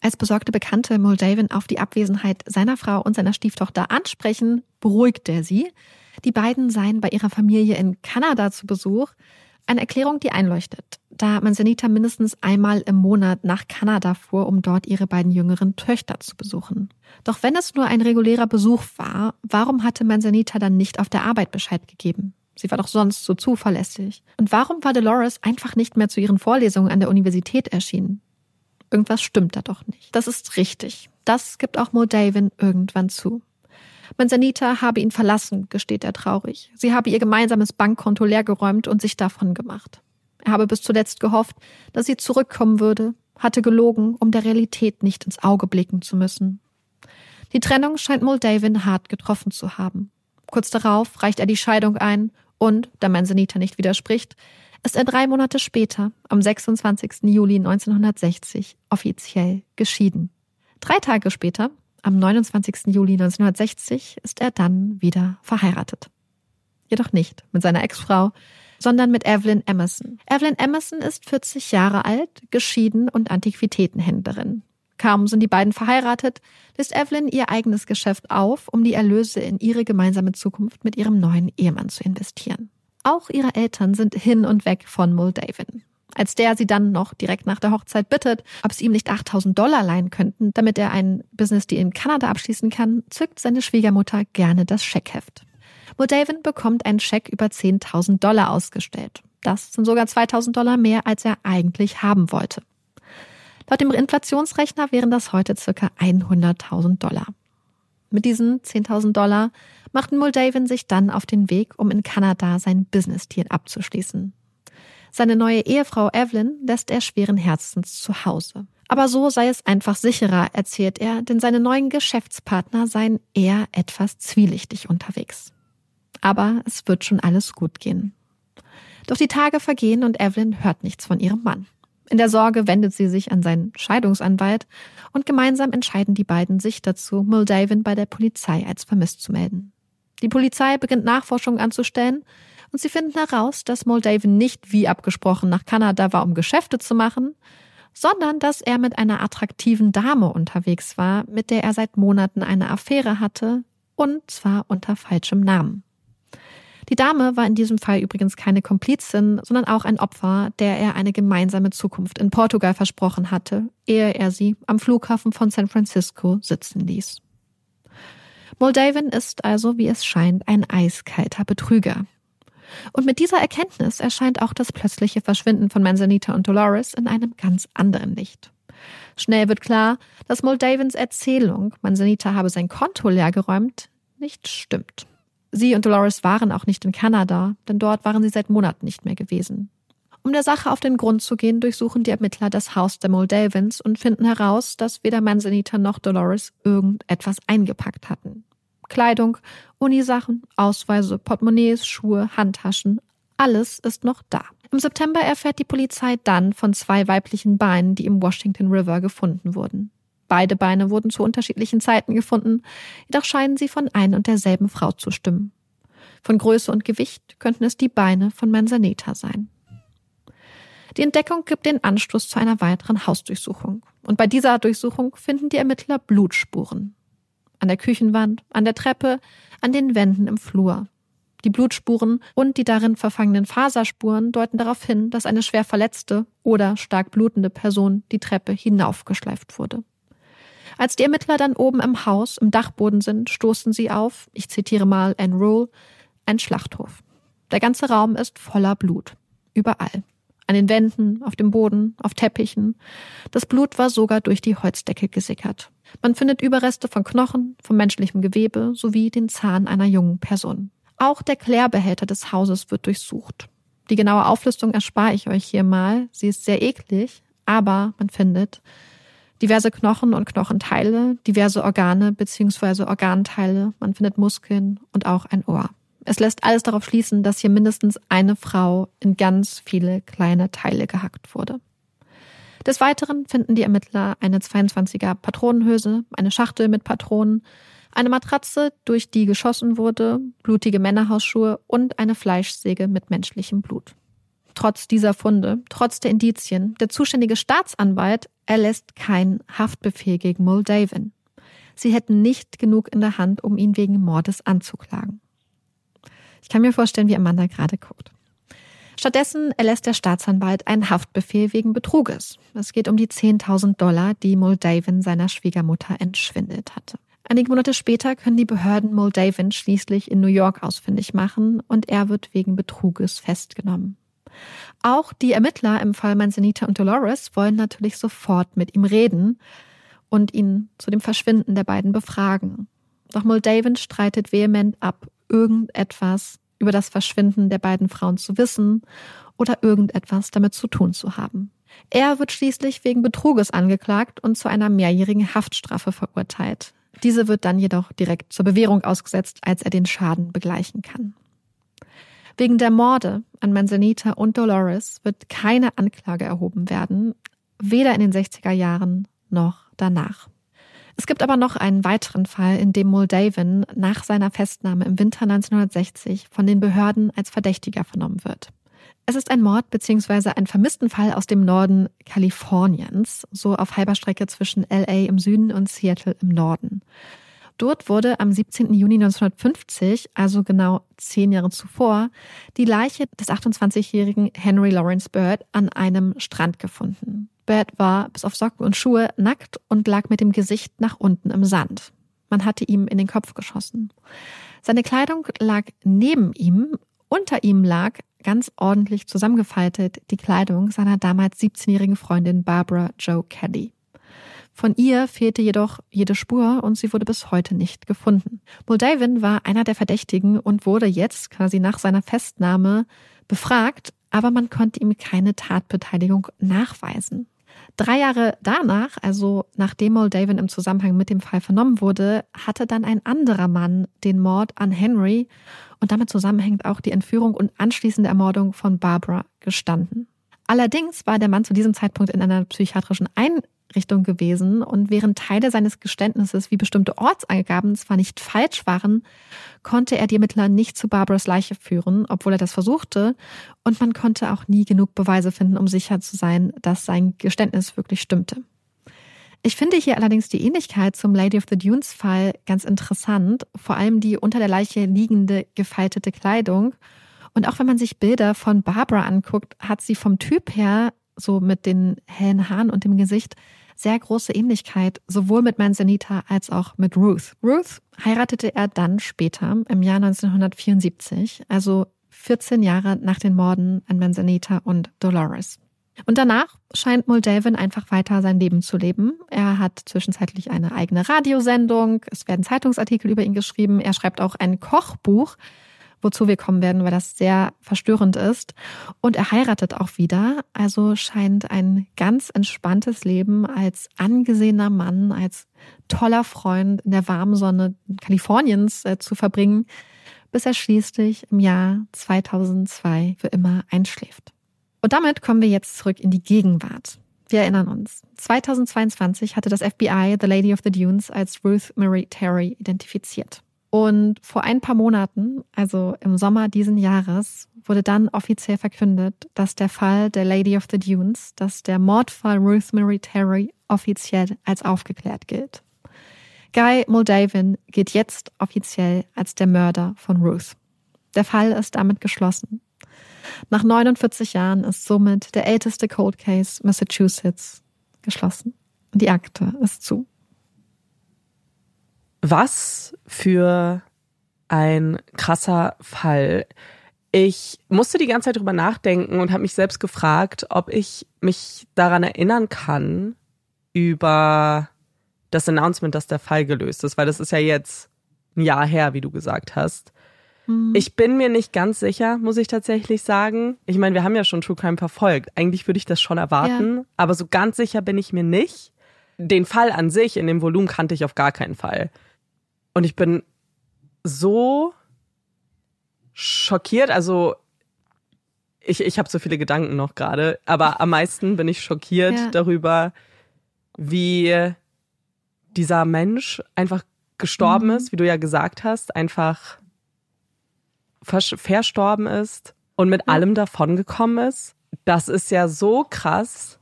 Als besorgte Bekannte Moldavin auf die Abwesenheit seiner Frau und seiner Stieftochter ansprechen, beruhigt er sie. Die beiden seien bei ihrer Familie in Kanada zu Besuch. Eine Erklärung, die einleuchtet, da Manzanita mindestens einmal im Monat nach Kanada fuhr, um dort ihre beiden jüngeren Töchter zu besuchen. Doch wenn es nur ein regulärer Besuch war, warum hatte Manzanita dann nicht auf der Arbeit Bescheid gegeben? Sie war doch sonst so zuverlässig. Und warum war Dolores einfach nicht mehr zu ihren Vorlesungen an der Universität erschienen? Irgendwas stimmt da doch nicht. Das ist richtig. Das gibt auch Moldavin irgendwann zu. Manzanita habe ihn verlassen, gesteht er traurig. Sie habe ihr gemeinsames Bankkonto leergeräumt und sich davon gemacht. Er habe bis zuletzt gehofft, dass sie zurückkommen würde, hatte gelogen, um der Realität nicht ins Auge blicken zu müssen. Die Trennung scheint Moldavin hart getroffen zu haben. Kurz darauf reicht er die Scheidung ein und, da Manzanita nicht widerspricht, ist er drei Monate später, am 26. Juli 1960, offiziell geschieden. Drei Tage später, am 29. Juli 1960, ist er dann wieder verheiratet. jedoch nicht mit seiner Ex-Frau, sondern mit Evelyn Emerson. Evelyn Emerson ist 40 Jahre alt, geschieden und Antiquitätenhändlerin. Kaum sind die beiden verheiratet, lässt Evelyn ihr eigenes Geschäft auf, um die Erlöse in ihre gemeinsame Zukunft mit ihrem neuen Ehemann zu investieren. Auch ihre Eltern sind hin und weg von Muldaven. Als der sie dann noch direkt nach der Hochzeit bittet, ob sie ihm nicht 8000 Dollar leihen könnten, damit er ein Business Deal in Kanada abschließen kann, zückt seine Schwiegermutter gerne das Scheckheft. Muldaven bekommt einen Scheck über 10.000 Dollar ausgestellt. Das sind sogar 2000 Dollar mehr, als er eigentlich haben wollte. Laut dem Inflationsrechner wären das heute circa 100.000 Dollar. Mit diesen 10.000 Dollar machten Muldaven sich dann auf den Weg, um in Kanada sein Business-Deal abzuschließen. Seine neue Ehefrau Evelyn lässt er schweren Herzens zu Hause. Aber so sei es einfach sicherer, erzählt er, denn seine neuen Geschäftspartner seien eher etwas zwielichtig unterwegs. Aber es wird schon alles gut gehen. Doch die Tage vergehen und Evelyn hört nichts von ihrem Mann. In der Sorge wendet sie sich an seinen Scheidungsanwalt und gemeinsam entscheiden die beiden sich dazu, Muldaven bei der Polizei als vermisst zu melden. Die Polizei beginnt Nachforschungen anzustellen und sie finden heraus, dass Moldaven nicht wie abgesprochen nach Kanada war, um Geschäfte zu machen, sondern dass er mit einer attraktiven Dame unterwegs war, mit der er seit Monaten eine Affäre hatte, und zwar unter falschem Namen. Die Dame war in diesem Fall übrigens keine Komplizin, sondern auch ein Opfer, der er eine gemeinsame Zukunft in Portugal versprochen hatte, ehe er sie am Flughafen von San Francisco sitzen ließ. Moldaven ist also, wie es scheint, ein eiskalter Betrüger. Und mit dieser Erkenntnis erscheint auch das plötzliche Verschwinden von Manzanita und Dolores in einem ganz anderen Licht. Schnell wird klar, dass Moldavens Erzählung, Manzanita habe sein Konto leergeräumt, nicht stimmt. Sie und Dolores waren auch nicht in Kanada, denn dort waren sie seit Monaten nicht mehr gewesen. Um der Sache auf den Grund zu gehen, durchsuchen die Ermittler das Haus der Moldavens und finden heraus, dass weder Manzanita noch Dolores irgendetwas eingepackt hatten. Kleidung, Unisachen, Ausweise, Portemonnaies, Schuhe, Handtaschen, alles ist noch da. Im September erfährt die Polizei dann von zwei weiblichen Beinen, die im Washington River gefunden wurden. Beide Beine wurden zu unterschiedlichen Zeiten gefunden, jedoch scheinen sie von ein und derselben Frau zu stimmen. Von Größe und Gewicht könnten es die Beine von Manzaneta sein. Die Entdeckung gibt den Anstoß zu einer weiteren Hausdurchsuchung. Und bei dieser Durchsuchung finden die Ermittler Blutspuren an der Küchenwand, an der Treppe, an den Wänden im Flur. Die Blutspuren und die darin verfangenen Faserspuren deuten darauf hin, dass eine schwer verletzte oder stark blutende Person die Treppe hinaufgeschleift wurde. Als die Ermittler dann oben im Haus, im Dachboden sind, stoßen sie auf, ich zitiere mal Rule, ein Schlachthof. Der ganze Raum ist voller Blut. Überall. An den Wänden, auf dem Boden, auf Teppichen. Das Blut war sogar durch die Holzdecke gesickert. Man findet Überreste von Knochen, vom menschlichem Gewebe sowie den Zahn einer jungen Person. Auch der Klärbehälter des Hauses wird durchsucht. Die genaue Auflistung erspare ich euch hier mal. Sie ist sehr eklig, aber man findet diverse Knochen und Knochenteile, diverse Organe bzw. Organteile, man findet Muskeln und auch ein Ohr. Es lässt alles darauf schließen, dass hier mindestens eine Frau in ganz viele kleine Teile gehackt wurde. Des Weiteren finden die Ermittler eine 22er Patronenhülse, eine Schachtel mit Patronen, eine Matratze, durch die geschossen wurde, blutige Männerhausschuhe und eine Fleischsäge mit menschlichem Blut. Trotz dieser Funde, trotz der Indizien, der zuständige Staatsanwalt erlässt keinen Haftbefehl gegen Muldaven. Sie hätten nicht genug in der Hand, um ihn wegen Mordes anzuklagen. Ich kann mir vorstellen, wie Amanda gerade guckt. Stattdessen erlässt der Staatsanwalt einen Haftbefehl wegen Betruges. Es geht um die 10.000 Dollar, die Muldaven seiner Schwiegermutter entschwindelt hatte. Einige Monate später können die Behörden Muldaven schließlich in New York ausfindig machen und er wird wegen Betruges festgenommen. Auch die Ermittler im Fall Manzanita und Dolores wollen natürlich sofort mit ihm reden und ihn zu dem Verschwinden der beiden befragen. Doch Muldaven streitet vehement ab, irgendetwas über das Verschwinden der beiden Frauen zu wissen oder irgendetwas damit zu tun zu haben. Er wird schließlich wegen Betruges angeklagt und zu einer mehrjährigen Haftstrafe verurteilt. Diese wird dann jedoch direkt zur Bewährung ausgesetzt, als er den Schaden begleichen kann. Wegen der Morde an Manzanita und Dolores wird keine Anklage erhoben werden, weder in den 60er Jahren noch danach. Es gibt aber noch einen weiteren Fall, in dem Moldaven nach seiner Festnahme im Winter 1960 von den Behörden als Verdächtiger vernommen wird. Es ist ein Mord bzw. ein Vermisstenfall aus dem Norden Kaliforniens, so auf halber Strecke zwischen LA im Süden und Seattle im Norden. Dort wurde am 17. Juni 1950, also genau zehn Jahre zuvor, die Leiche des 28-jährigen Henry Lawrence Bird an einem Strand gefunden. Bird war bis auf Socken und Schuhe nackt und lag mit dem Gesicht nach unten im Sand. Man hatte ihm in den Kopf geschossen. Seine Kleidung lag neben ihm, unter ihm lag ganz ordentlich zusammengefaltet die Kleidung seiner damals 17-jährigen Freundin Barbara Joe Kelly. Von ihr fehlte jedoch jede Spur und sie wurde bis heute nicht gefunden. Moldavin war einer der Verdächtigen und wurde jetzt quasi nach seiner Festnahme befragt, aber man konnte ihm keine Tatbeteiligung nachweisen. Drei Jahre danach, also nachdem Moldavin im Zusammenhang mit dem Fall vernommen wurde, hatte dann ein anderer Mann den Mord an Henry und damit zusammenhängt auch die Entführung und anschließende Ermordung von Barbara gestanden. Allerdings war der Mann zu diesem Zeitpunkt in einer psychiatrischen Einrichtung gewesen. Und während Teile seines Geständnisses wie bestimmte Ortsangaben zwar nicht falsch waren, konnte er die Ermittler nicht zu Barbaras Leiche führen, obwohl er das versuchte. Und man konnte auch nie genug Beweise finden, um sicher zu sein, dass sein Geständnis wirklich stimmte. Ich finde hier allerdings die Ähnlichkeit zum Lady of the Dunes Fall ganz interessant, vor allem die unter der Leiche liegende gefaltete Kleidung. Und auch wenn man sich Bilder von Barbara anguckt, hat sie vom Typ her, so mit den hellen Haaren und dem Gesicht, sehr große Ähnlichkeit, sowohl mit Manzanita als auch mit Ruth. Ruth heiratete er dann später, im Jahr 1974, also 14 Jahre nach den Morden an Manzanita und Dolores. Und danach scheint Muldelvin einfach weiter sein Leben zu leben. Er hat zwischenzeitlich eine eigene Radiosendung, es werden Zeitungsartikel über ihn geschrieben, er schreibt auch ein Kochbuch, wozu wir kommen werden, weil das sehr verstörend ist. Und er heiratet auch wieder, also scheint ein ganz entspanntes Leben als angesehener Mann, als toller Freund in der warmen Sonne Kaliforniens äh, zu verbringen, bis er schließlich im Jahr 2002 für immer einschläft. Und damit kommen wir jetzt zurück in die Gegenwart. Wir erinnern uns. 2022 hatte das FBI The Lady of the Dunes als Ruth Marie Terry identifiziert. Und vor ein paar Monaten, also im Sommer diesen Jahres, wurde dann offiziell verkündet, dass der Fall der Lady of the Dunes, dass der Mordfall Ruth Mary Terry offiziell als aufgeklärt gilt. Guy Moldavin gilt jetzt offiziell als der Mörder von Ruth. Der Fall ist damit geschlossen. Nach 49 Jahren ist somit der älteste Cold Case Massachusetts geschlossen. Die Akte ist zu. Was für ein krasser Fall. Ich musste die ganze Zeit drüber nachdenken und habe mich selbst gefragt, ob ich mich daran erinnern kann über das Announcement, dass der Fall gelöst ist, weil das ist ja jetzt ein Jahr her, wie du gesagt hast. Mhm. Ich bin mir nicht ganz sicher, muss ich tatsächlich sagen. Ich meine, wir haben ja schon True Crime verfolgt. Eigentlich würde ich das schon erwarten, ja. aber so ganz sicher bin ich mir nicht. Den Fall an sich in dem Volumen kannte ich auf gar keinen Fall. Und ich bin so schockiert. Also ich, ich habe so viele Gedanken noch gerade, aber am meisten bin ich schockiert ja. darüber, wie dieser Mensch einfach gestorben mhm. ist, wie du ja gesagt hast, einfach verstorben ist und mit ja. allem davongekommen ist. Das ist ja so krass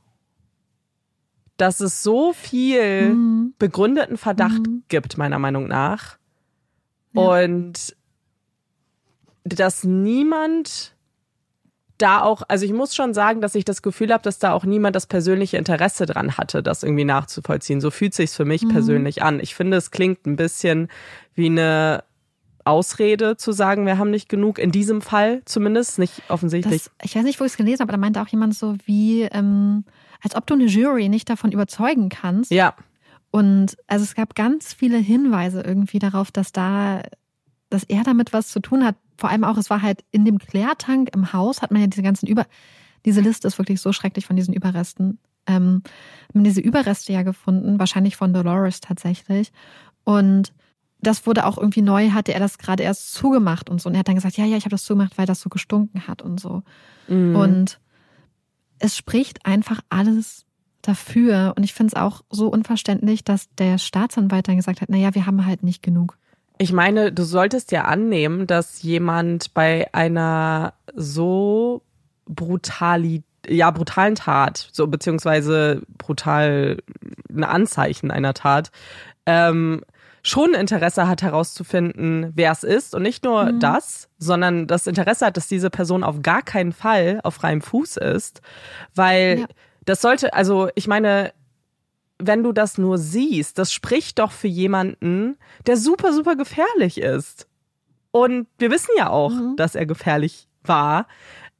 dass es so viel mhm. begründeten Verdacht mhm. gibt, meiner Meinung nach. Ja. Und dass niemand da auch, also ich muss schon sagen, dass ich das Gefühl habe, dass da auch niemand das persönliche Interesse dran hatte, das irgendwie nachzuvollziehen. So fühlt sich's für mich mhm. persönlich an. Ich finde, es klingt ein bisschen wie eine Ausrede zu sagen, wir haben nicht genug, in diesem Fall zumindest, nicht offensichtlich. Das, ich weiß nicht, wo ich es gelesen habe, aber da meinte auch jemand so wie, ähm, als ob du eine Jury nicht davon überzeugen kannst. Ja. Und also es gab ganz viele Hinweise irgendwie darauf, dass da, dass er damit was zu tun hat. Vor allem auch, es war halt in dem Klärtank im Haus, hat man ja diese ganzen Über, diese Liste ist wirklich so schrecklich von diesen Überresten. Ähm, haben diese Überreste ja gefunden, wahrscheinlich von Dolores tatsächlich. Und das wurde auch irgendwie neu, hatte er das gerade erst zugemacht und so. Und er hat dann gesagt, ja, ja, ich habe das zugemacht, weil das so gestunken hat und so. Mhm. Und es spricht einfach alles dafür. Und ich finde es auch so unverständlich, dass der Staatsanwalt dann gesagt hat, naja, wir haben halt nicht genug. Ich meine, du solltest ja annehmen, dass jemand bei einer so brutali ja, brutalen Tat, so beziehungsweise brutal ein Anzeichen einer Tat, ähm, schon Interesse hat herauszufinden, wer es ist und nicht nur mhm. das, sondern das Interesse hat, dass diese Person auf gar keinen Fall auf freiem Fuß ist, weil ja. das sollte, also ich meine, wenn du das nur siehst, das spricht doch für jemanden, der super, super gefährlich ist. Und wir wissen ja auch, mhm. dass er gefährlich war.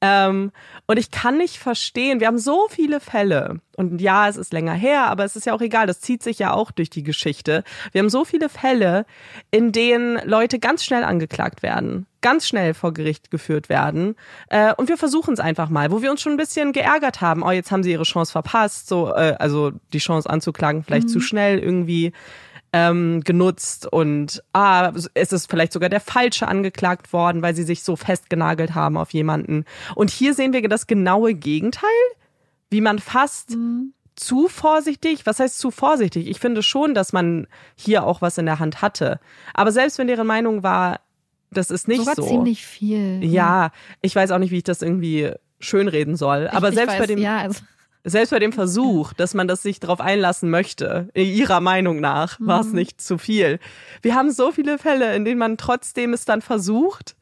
Ähm, und ich kann nicht verstehen, wir haben so viele Fälle. Und ja, es ist länger her, aber es ist ja auch egal, das zieht sich ja auch durch die Geschichte. Wir haben so viele Fälle, in denen Leute ganz schnell angeklagt werden, ganz schnell vor Gericht geführt werden. Äh, und wir versuchen es einfach mal, wo wir uns schon ein bisschen geärgert haben. Oh, jetzt haben sie ihre Chance verpasst, so, äh, also die Chance anzuklagen, vielleicht mhm. zu schnell irgendwie ähm, genutzt und ah, es ist vielleicht sogar der Falsche angeklagt worden, weil sie sich so festgenagelt haben auf jemanden. Und hier sehen wir das genaue Gegenteil, wie man fast mhm. zu vorsichtig, was heißt zu vorsichtig? Ich finde schon, dass man hier auch was in der Hand hatte. Aber selbst wenn deren Meinung war, das ist nicht Sogar so. ziemlich viel. Ja, ja, ich weiß auch nicht, wie ich das irgendwie schönreden soll. Aber ich, selbst ich weiß, bei dem. Ja, also selbst bei dem Versuch, dass man das sich darauf einlassen möchte, ihrer Meinung nach, war es mhm. nicht zu viel. Wir haben so viele Fälle, in denen man trotzdem es dann versucht,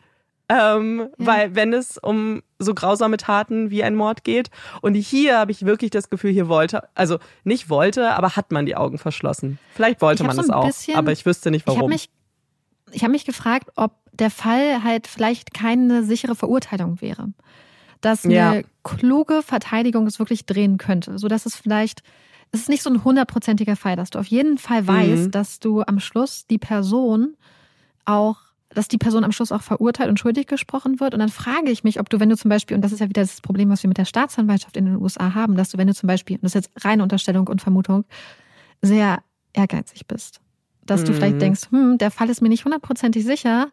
ähm, ja. weil wenn es um so grausame Taten wie ein Mord geht. Und hier habe ich wirklich das Gefühl, hier wollte, also nicht wollte, aber hat man die Augen verschlossen. Vielleicht wollte man so es auch, bisschen, aber ich wüsste nicht warum. Ich habe mich, ich hab mich gefragt, ob der Fall halt vielleicht keine sichere Verurteilung wäre dass eine ja. kluge Verteidigung es wirklich drehen könnte, so dass es vielleicht es ist nicht so ein hundertprozentiger Fall, dass du auf jeden Fall weißt, mhm. dass du am Schluss die Person auch, dass die Person am Schluss auch verurteilt und schuldig gesprochen wird. Und dann frage ich mich, ob du, wenn du zum Beispiel, und das ist ja wieder das Problem, was wir mit der Staatsanwaltschaft in den USA haben, dass du, wenn du zum Beispiel, und das ist jetzt reine Unterstellung und Vermutung, sehr ehrgeizig bist. Dass mhm. du vielleicht mhm. denkst, hm, der Fall ist mir nicht hundertprozentig sicher,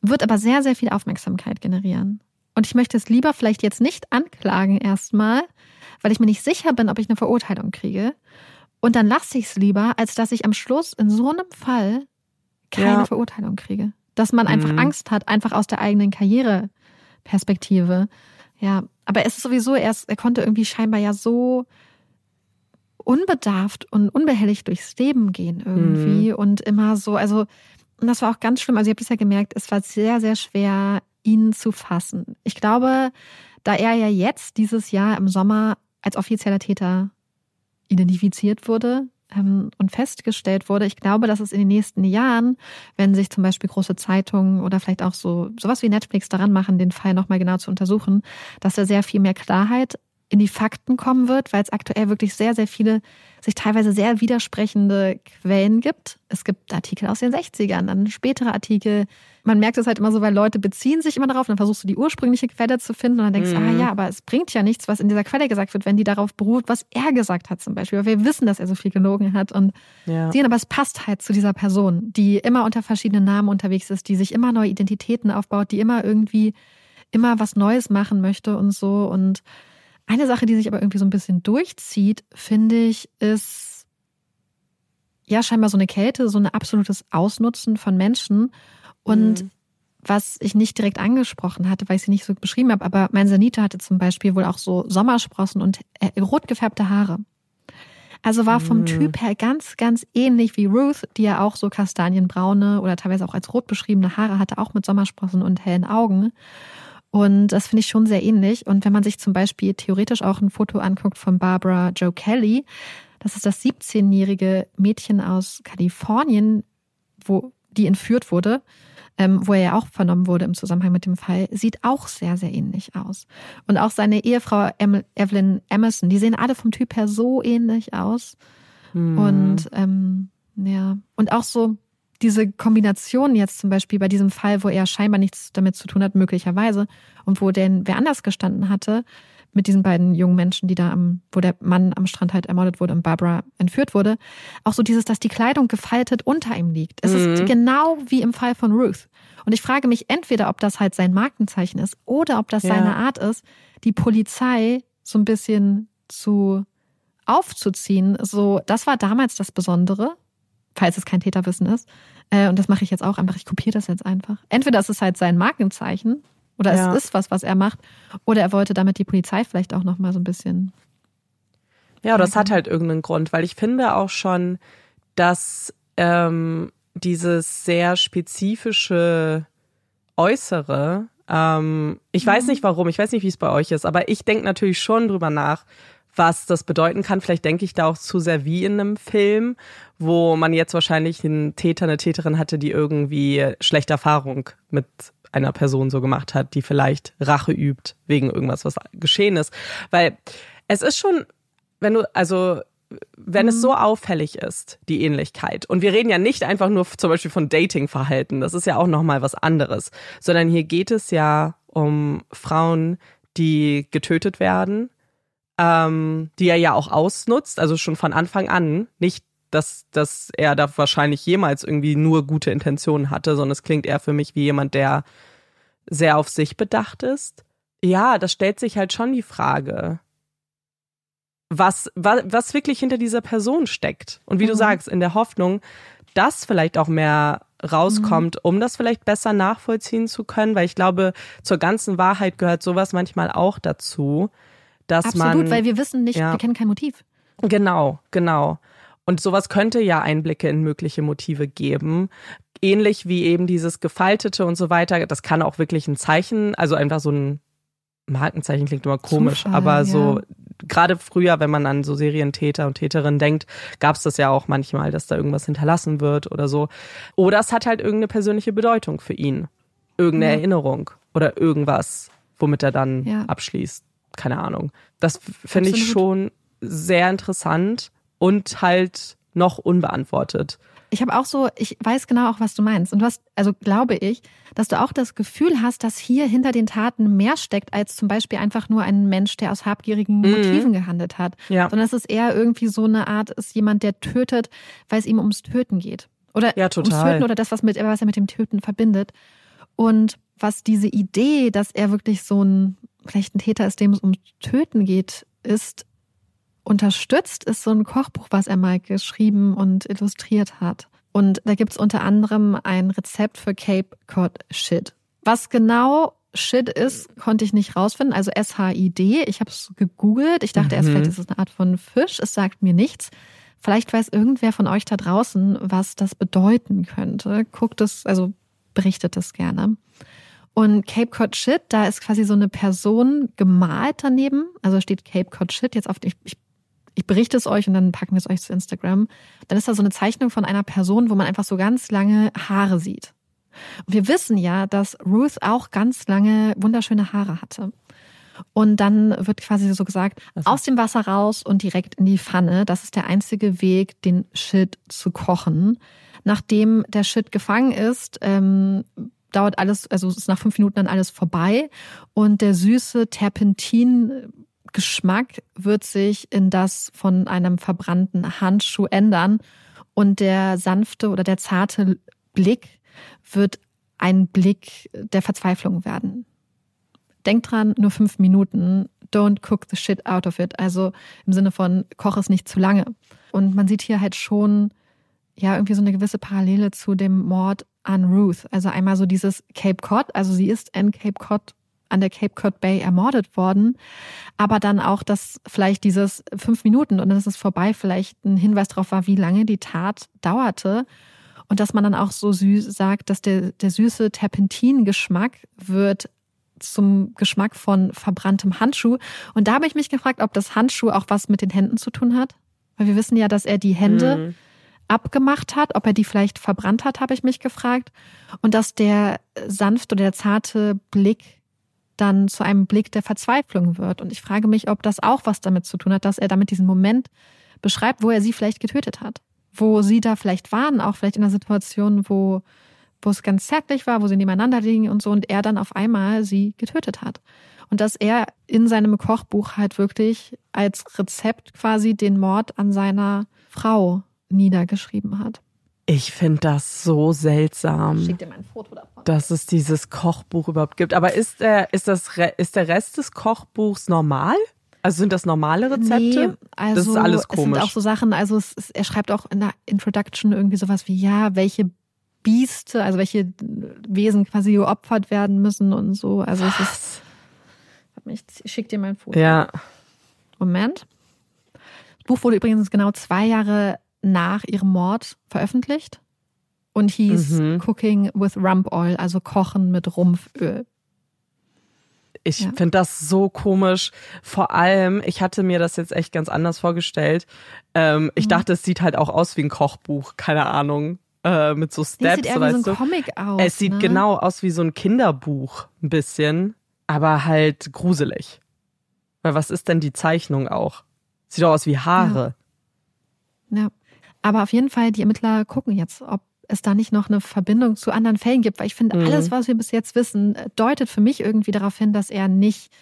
wird aber sehr, sehr viel Aufmerksamkeit generieren. Und ich möchte es lieber vielleicht jetzt nicht anklagen erstmal, weil ich mir nicht sicher bin, ob ich eine Verurteilung kriege. Und dann lasse ich es lieber, als dass ich am Schluss in so einem Fall keine ja. Verurteilung kriege. Dass man einfach mhm. Angst hat, einfach aus der eigenen Karriereperspektive. Ja, aber es ist sowieso erst, er konnte irgendwie scheinbar ja so unbedarft und unbehelligt durchs Leben gehen irgendwie mhm. und immer so, also, und das war auch ganz schlimm. Also, ich habe es ja gemerkt, es war sehr, sehr schwer, ihn zu fassen. Ich glaube, da er ja jetzt dieses Jahr im Sommer als offizieller Täter identifiziert wurde ähm, und festgestellt wurde, ich glaube, dass es in den nächsten Jahren, wenn sich zum Beispiel große Zeitungen oder vielleicht auch so sowas wie Netflix daran machen, den Fall nochmal genau zu untersuchen, dass da sehr viel mehr Klarheit in die Fakten kommen wird, weil es aktuell wirklich sehr, sehr viele, sich teilweise sehr widersprechende Quellen gibt. Es gibt Artikel aus den 60ern, dann spätere Artikel. Man merkt es halt immer so, weil Leute beziehen sich immer darauf, dann versuchst du die ursprüngliche Quelle zu finden und dann denkst du, mhm. ah ja, aber es bringt ja nichts, was in dieser Quelle gesagt wird, wenn die darauf beruht, was er gesagt hat zum Beispiel. Weil wir wissen, dass er so viel gelogen hat und ja. sehen, aber es passt halt zu dieser Person, die immer unter verschiedenen Namen unterwegs ist, die sich immer neue Identitäten aufbaut, die immer irgendwie immer was Neues machen möchte und so und eine Sache, die sich aber irgendwie so ein bisschen durchzieht, finde ich, ist ja scheinbar so eine Kälte, so ein absolutes Ausnutzen von Menschen. Und mhm. was ich nicht direkt angesprochen hatte, weil ich sie nicht so beschrieben habe, aber mein Sanita hatte zum Beispiel wohl auch so Sommersprossen und äh, rot gefärbte Haare. Also war vom mhm. Typ her ganz, ganz ähnlich wie Ruth, die ja auch so kastanienbraune oder teilweise auch als rot beschriebene Haare hatte, auch mit Sommersprossen und hellen Augen. Und das finde ich schon sehr ähnlich. Und wenn man sich zum Beispiel theoretisch auch ein Foto anguckt von Barbara Joe Kelly, das ist das 17-jährige Mädchen aus Kalifornien, wo die entführt wurde, ähm, wo er ja auch vernommen wurde im Zusammenhang mit dem Fall, sieht auch sehr, sehr ähnlich aus. Und auch seine Ehefrau em Evelyn Emerson, die sehen alle vom Typ her so ähnlich aus. Mhm. Und ähm, ja, und auch so diese Kombination jetzt zum Beispiel bei diesem Fall, wo er scheinbar nichts damit zu tun hat, möglicherweise, und wo denn wer anders gestanden hatte, mit diesen beiden jungen Menschen, die da am, wo der Mann am Strand halt ermordet wurde und Barbara entführt wurde, auch so dieses, dass die Kleidung gefaltet unter ihm liegt. Es mhm. ist genau wie im Fall von Ruth. Und ich frage mich entweder, ob das halt sein Markenzeichen ist oder ob das ja. seine Art ist, die Polizei so ein bisschen zu aufzuziehen. So, das war damals das Besondere, falls es kein Täterwissen ist. Äh, und das mache ich jetzt auch einfach. Ich kopiere das jetzt einfach. Entweder ist es halt sein Markenzeichen oder ja. es ist was, was er macht, oder er wollte damit die Polizei vielleicht auch noch mal so ein bisschen. Ja, das hat halt irgendeinen Grund, weil ich finde auch schon, dass ähm, dieses sehr spezifische Äußere, ähm, ich mhm. weiß nicht warum, ich weiß nicht, wie es bei euch ist, aber ich denke natürlich schon drüber nach, was das bedeuten kann. Vielleicht denke ich da auch zu sehr wie in einem Film, wo man jetzt wahrscheinlich einen Täter, eine Täterin hatte, die irgendwie schlechte Erfahrung mit einer Person so gemacht hat, die vielleicht Rache übt wegen irgendwas, was geschehen ist. Weil es ist schon, wenn du, also wenn es so mhm. auffällig ist, die Ähnlichkeit. Und wir reden ja nicht einfach nur zum Beispiel von Datingverhalten, das ist ja auch nochmal was anderes, sondern hier geht es ja um Frauen, die getötet werden, ähm, die er ja auch ausnutzt, also schon von Anfang an. Nicht, dass, dass er da wahrscheinlich jemals irgendwie nur gute Intentionen hatte, sondern es klingt eher für mich wie jemand, der sehr auf sich bedacht ist. Ja, das stellt sich halt schon die Frage, was, was, was wirklich hinter dieser Person steckt. Und wie mhm. du sagst, in der Hoffnung, dass vielleicht auch mehr rauskommt, mhm. um das vielleicht besser nachvollziehen zu können, weil ich glaube, zur ganzen Wahrheit gehört sowas manchmal auch dazu, dass Absolut, man. Absolut, weil wir wissen nicht, ja, wir kennen kein Motiv. Genau, genau. Und sowas könnte ja Einblicke in mögliche Motive geben. Ähnlich wie eben dieses Gefaltete und so weiter. Das kann auch wirklich ein Zeichen, also einfach so ein Markenzeichen klingt immer komisch, Zufall, aber so gerade früher, wenn man an so Serientäter und Täterinnen denkt, gab es das ja auch manchmal, dass da irgendwas hinterlassen wird oder so. Oder es hat halt irgendeine persönliche Bedeutung für ihn. Irgendeine ja. Erinnerung oder irgendwas, womit er dann ja. abschließt keine Ahnung. Das finde ich schon sehr interessant und halt noch unbeantwortet. Ich habe auch so, ich weiß genau auch, was du meinst. Und du hast, also glaube ich, dass du auch das Gefühl hast, dass hier hinter den Taten mehr steckt, als zum Beispiel einfach nur ein Mensch, der aus habgierigen mhm. Motiven gehandelt hat. Ja. Sondern es eher irgendwie so eine Art ist, jemand, der tötet, weil es ihm ums Töten geht. Oder ja, ums Töten oder das, was, mit, was er mit dem Töten verbindet. Und was diese Idee, dass er wirklich so ein vielleicht ein Täter ist, dem es um Töten geht, ist unterstützt, ist so ein Kochbuch, was er mal geschrieben und illustriert hat. Und da gibt es unter anderem ein Rezept für Cape Cod Shit. Was genau Shit ist, konnte ich nicht rausfinden. Also S-H-I-D. Ich habe es gegoogelt. Ich dachte mhm. erst, vielleicht ist es eine Art von Fisch. Es sagt mir nichts. Vielleicht weiß irgendwer von euch da draußen, was das bedeuten könnte. Guckt es, also berichtet es gerne. Und Cape Cod Shit, da ist quasi so eine Person gemalt daneben. Also steht Cape Cod Shit jetzt auf, ich, ich, ich berichte es euch und dann packen wir es euch zu Instagram. Dann ist da so eine Zeichnung von einer Person, wo man einfach so ganz lange Haare sieht. Und wir wissen ja, dass Ruth auch ganz lange wunderschöne Haare hatte. Und dann wird quasi so gesagt, also. aus dem Wasser raus und direkt in die Pfanne. Das ist der einzige Weg, den Shit zu kochen. Nachdem der Shit gefangen ist, ähm, dauert alles, also ist nach fünf Minuten dann alles vorbei und der süße Terpentin-Geschmack wird sich in das von einem verbrannten Handschuh ändern und der sanfte oder der zarte Blick wird ein Blick der Verzweiflung werden. Denkt dran, nur fünf Minuten. Don't cook the shit out of it. Also im Sinne von, koch es nicht zu lange. Und man sieht hier halt schon, ja, irgendwie so eine gewisse Parallele zu dem Mord an Ruth. Also einmal so dieses Cape Cod, also sie ist in Cape Cod an der Cape Cod Bay ermordet worden, aber dann auch, dass vielleicht dieses fünf Minuten und dann ist es vorbei, vielleicht ein Hinweis darauf war, wie lange die Tat dauerte und dass man dann auch so süß sagt, dass der, der süße Terpentin-Geschmack wird zum Geschmack von verbranntem Handschuh. Und da habe ich mich gefragt, ob das Handschuh auch was mit den Händen zu tun hat. Weil wir wissen ja, dass er die Hände mhm abgemacht hat, ob er die vielleicht verbrannt hat, habe ich mich gefragt. Und dass der sanfte oder der zarte Blick dann zu einem Blick der Verzweiflung wird. Und ich frage mich, ob das auch was damit zu tun hat, dass er damit diesen Moment beschreibt, wo er sie vielleicht getötet hat. Wo sie da vielleicht waren, auch vielleicht in einer Situation, wo, wo es ganz zärtlich war, wo sie nebeneinander liegen und so, und er dann auf einmal sie getötet hat. Und dass er in seinem Kochbuch halt wirklich als Rezept quasi den Mord an seiner Frau niedergeschrieben hat. Ich finde das so seltsam, Schick dir mal ein Foto davon. dass es dieses Kochbuch überhaupt gibt. Aber ist der, ist, das, ist der Rest des Kochbuchs normal? Also sind das normale Rezepte? Nee, also das ist alles komisch. Es sind auch so Sachen, also es, es, er schreibt auch in der Introduction irgendwie sowas wie, ja, welche Bieste, also welche Wesen quasi geopfert werden müssen und so. Also Was? es ist. Ich schick dir mal ein Foto. Ja. Moment. Das Buch wurde übrigens genau zwei Jahre nach ihrem Mord veröffentlicht und hieß mhm. Cooking with Rump Oil, also Kochen mit Rumpföl. Ich ja. finde das so komisch. Vor allem, ich hatte mir das jetzt echt ganz anders vorgestellt. Ähm, ich mhm. dachte, es sieht halt auch aus wie ein Kochbuch, keine Ahnung. Äh, mit so Steps, sieht eher wie so ein Comic aus. Es sieht ne? genau aus wie so ein Kinderbuch, ein bisschen, aber halt gruselig. Weil was ist denn die Zeichnung auch? Sieht doch aus wie Haare. Ja. ja. Aber auf jeden Fall, die Ermittler gucken jetzt, ob es da nicht noch eine Verbindung zu anderen Fällen gibt, weil ich finde, mhm. alles, was wir bis jetzt wissen, deutet für mich irgendwie darauf hin, dass er nicht,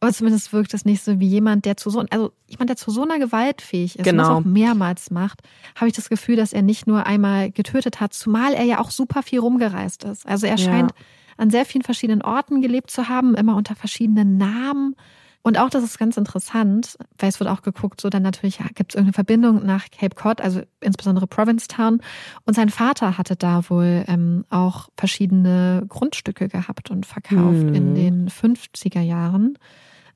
oder zumindest wirkt es nicht so wie jemand, der zu so, also jemand, der zu so einer Gewalt fähig ist genau. und das auch mehrmals macht, habe ich das Gefühl, dass er nicht nur einmal getötet hat, zumal er ja auch super viel rumgereist ist. Also er scheint ja. an sehr vielen verschiedenen Orten gelebt zu haben, immer unter verschiedenen Namen. Und auch das ist ganz interessant, weil es wird auch geguckt, so dann natürlich ja, gibt es irgendeine Verbindung nach Cape Cod, also insbesondere Provincetown. Und sein Vater hatte da wohl ähm, auch verschiedene Grundstücke gehabt und verkauft mhm. in den 50er Jahren.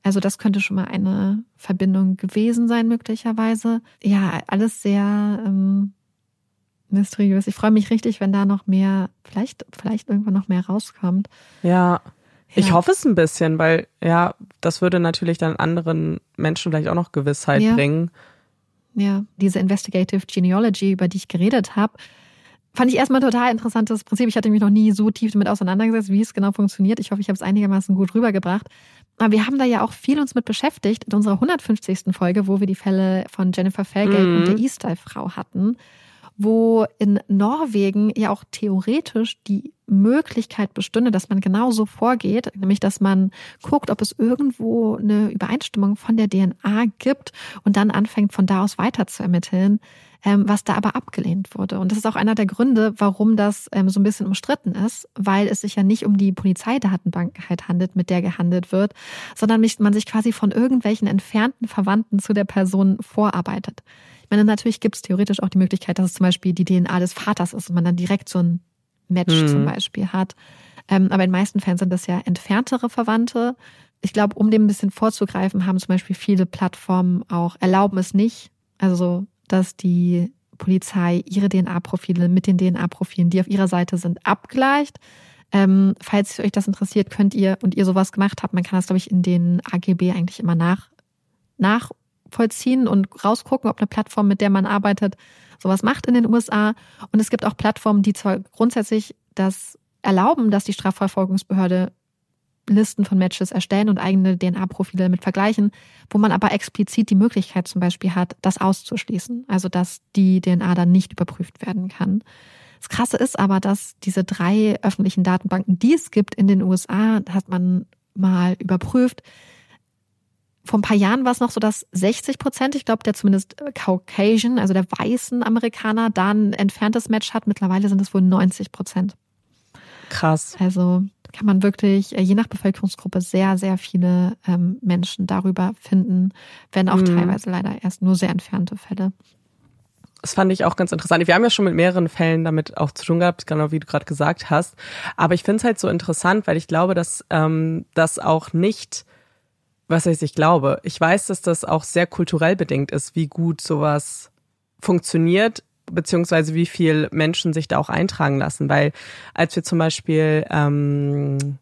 Also das könnte schon mal eine Verbindung gewesen sein, möglicherweise. Ja, alles sehr ähm, mysteriös. Ich freue mich richtig, wenn da noch mehr, vielleicht, vielleicht irgendwann noch mehr rauskommt. Ja. Ich hoffe es ein bisschen, weil ja, das würde natürlich dann anderen Menschen vielleicht auch noch Gewissheit ja. bringen. Ja, diese Investigative Genealogy, über die ich geredet habe, fand ich erstmal ein total interessantes Prinzip. Ich hatte mich noch nie so tief damit auseinandergesetzt, wie es genau funktioniert. Ich hoffe, ich habe es einigermaßen gut rübergebracht. Aber wir haben da ja auch viel uns mit beschäftigt in unserer 150. Folge, wo wir die Fälle von Jennifer Felgate mhm. und der E-Style-Frau hatten wo in Norwegen ja auch theoretisch die Möglichkeit bestünde, dass man genauso vorgeht, nämlich dass man guckt, ob es irgendwo eine Übereinstimmung von der DNA gibt und dann anfängt von da aus weiter zu ermitteln, ähm, was da aber abgelehnt wurde. Und das ist auch einer der Gründe, warum das ähm, so ein bisschen umstritten ist, weil es sich ja nicht um die Polizeidatenbank halt handelt, mit der gehandelt wird, sondern man sich quasi von irgendwelchen entfernten Verwandten zu der Person vorarbeitet. Ich meine, natürlich gibt es theoretisch auch die Möglichkeit, dass es zum Beispiel die DNA des Vaters ist und man dann direkt so ein Match mhm. zum Beispiel hat. Ähm, aber in den meisten Fällen sind das ja entferntere Verwandte. Ich glaube, um dem ein bisschen vorzugreifen, haben zum Beispiel viele Plattformen auch erlauben es nicht. Also, dass die Polizei ihre DNA-Profile mit den DNA-Profilen, die auf ihrer Seite sind, abgleicht. Ähm, falls euch das interessiert, könnt ihr und ihr sowas gemacht habt, man kann das, glaube ich, in den AGB eigentlich immer nach, nach vollziehen und rausgucken, ob eine Plattform, mit der man arbeitet, sowas macht in den USA. Und es gibt auch Plattformen, die zwar grundsätzlich das erlauben, dass die Strafverfolgungsbehörde Listen von Matches erstellen und eigene DNA-Profile damit vergleichen, wo man aber explizit die Möglichkeit zum Beispiel hat, das auszuschließen. Also dass die DNA dann nicht überprüft werden kann. Das Krasse ist aber, dass diese drei öffentlichen Datenbanken, die es gibt in den USA, hat man mal überprüft, vor ein paar Jahren war es noch so, dass 60 Prozent, ich glaube, der zumindest äh, Caucasian, also der weißen Amerikaner, da ein entferntes Match hat. Mittlerweile sind es wohl 90 Prozent. Krass. Also kann man wirklich, äh, je nach Bevölkerungsgruppe, sehr, sehr viele ähm, Menschen darüber finden, wenn auch mhm. teilweise leider erst nur sehr entfernte Fälle. Das fand ich auch ganz interessant. Wir haben ja schon mit mehreren Fällen damit auch zu tun gehabt, genau wie du gerade gesagt hast. Aber ich finde es halt so interessant, weil ich glaube, dass ähm, das auch nicht was heißt ich glaube, ich weiß, dass das auch sehr kulturell bedingt ist, wie gut sowas funktioniert, beziehungsweise wie viel Menschen sich da auch eintragen lassen. Weil als wir zum Beispiel ähm,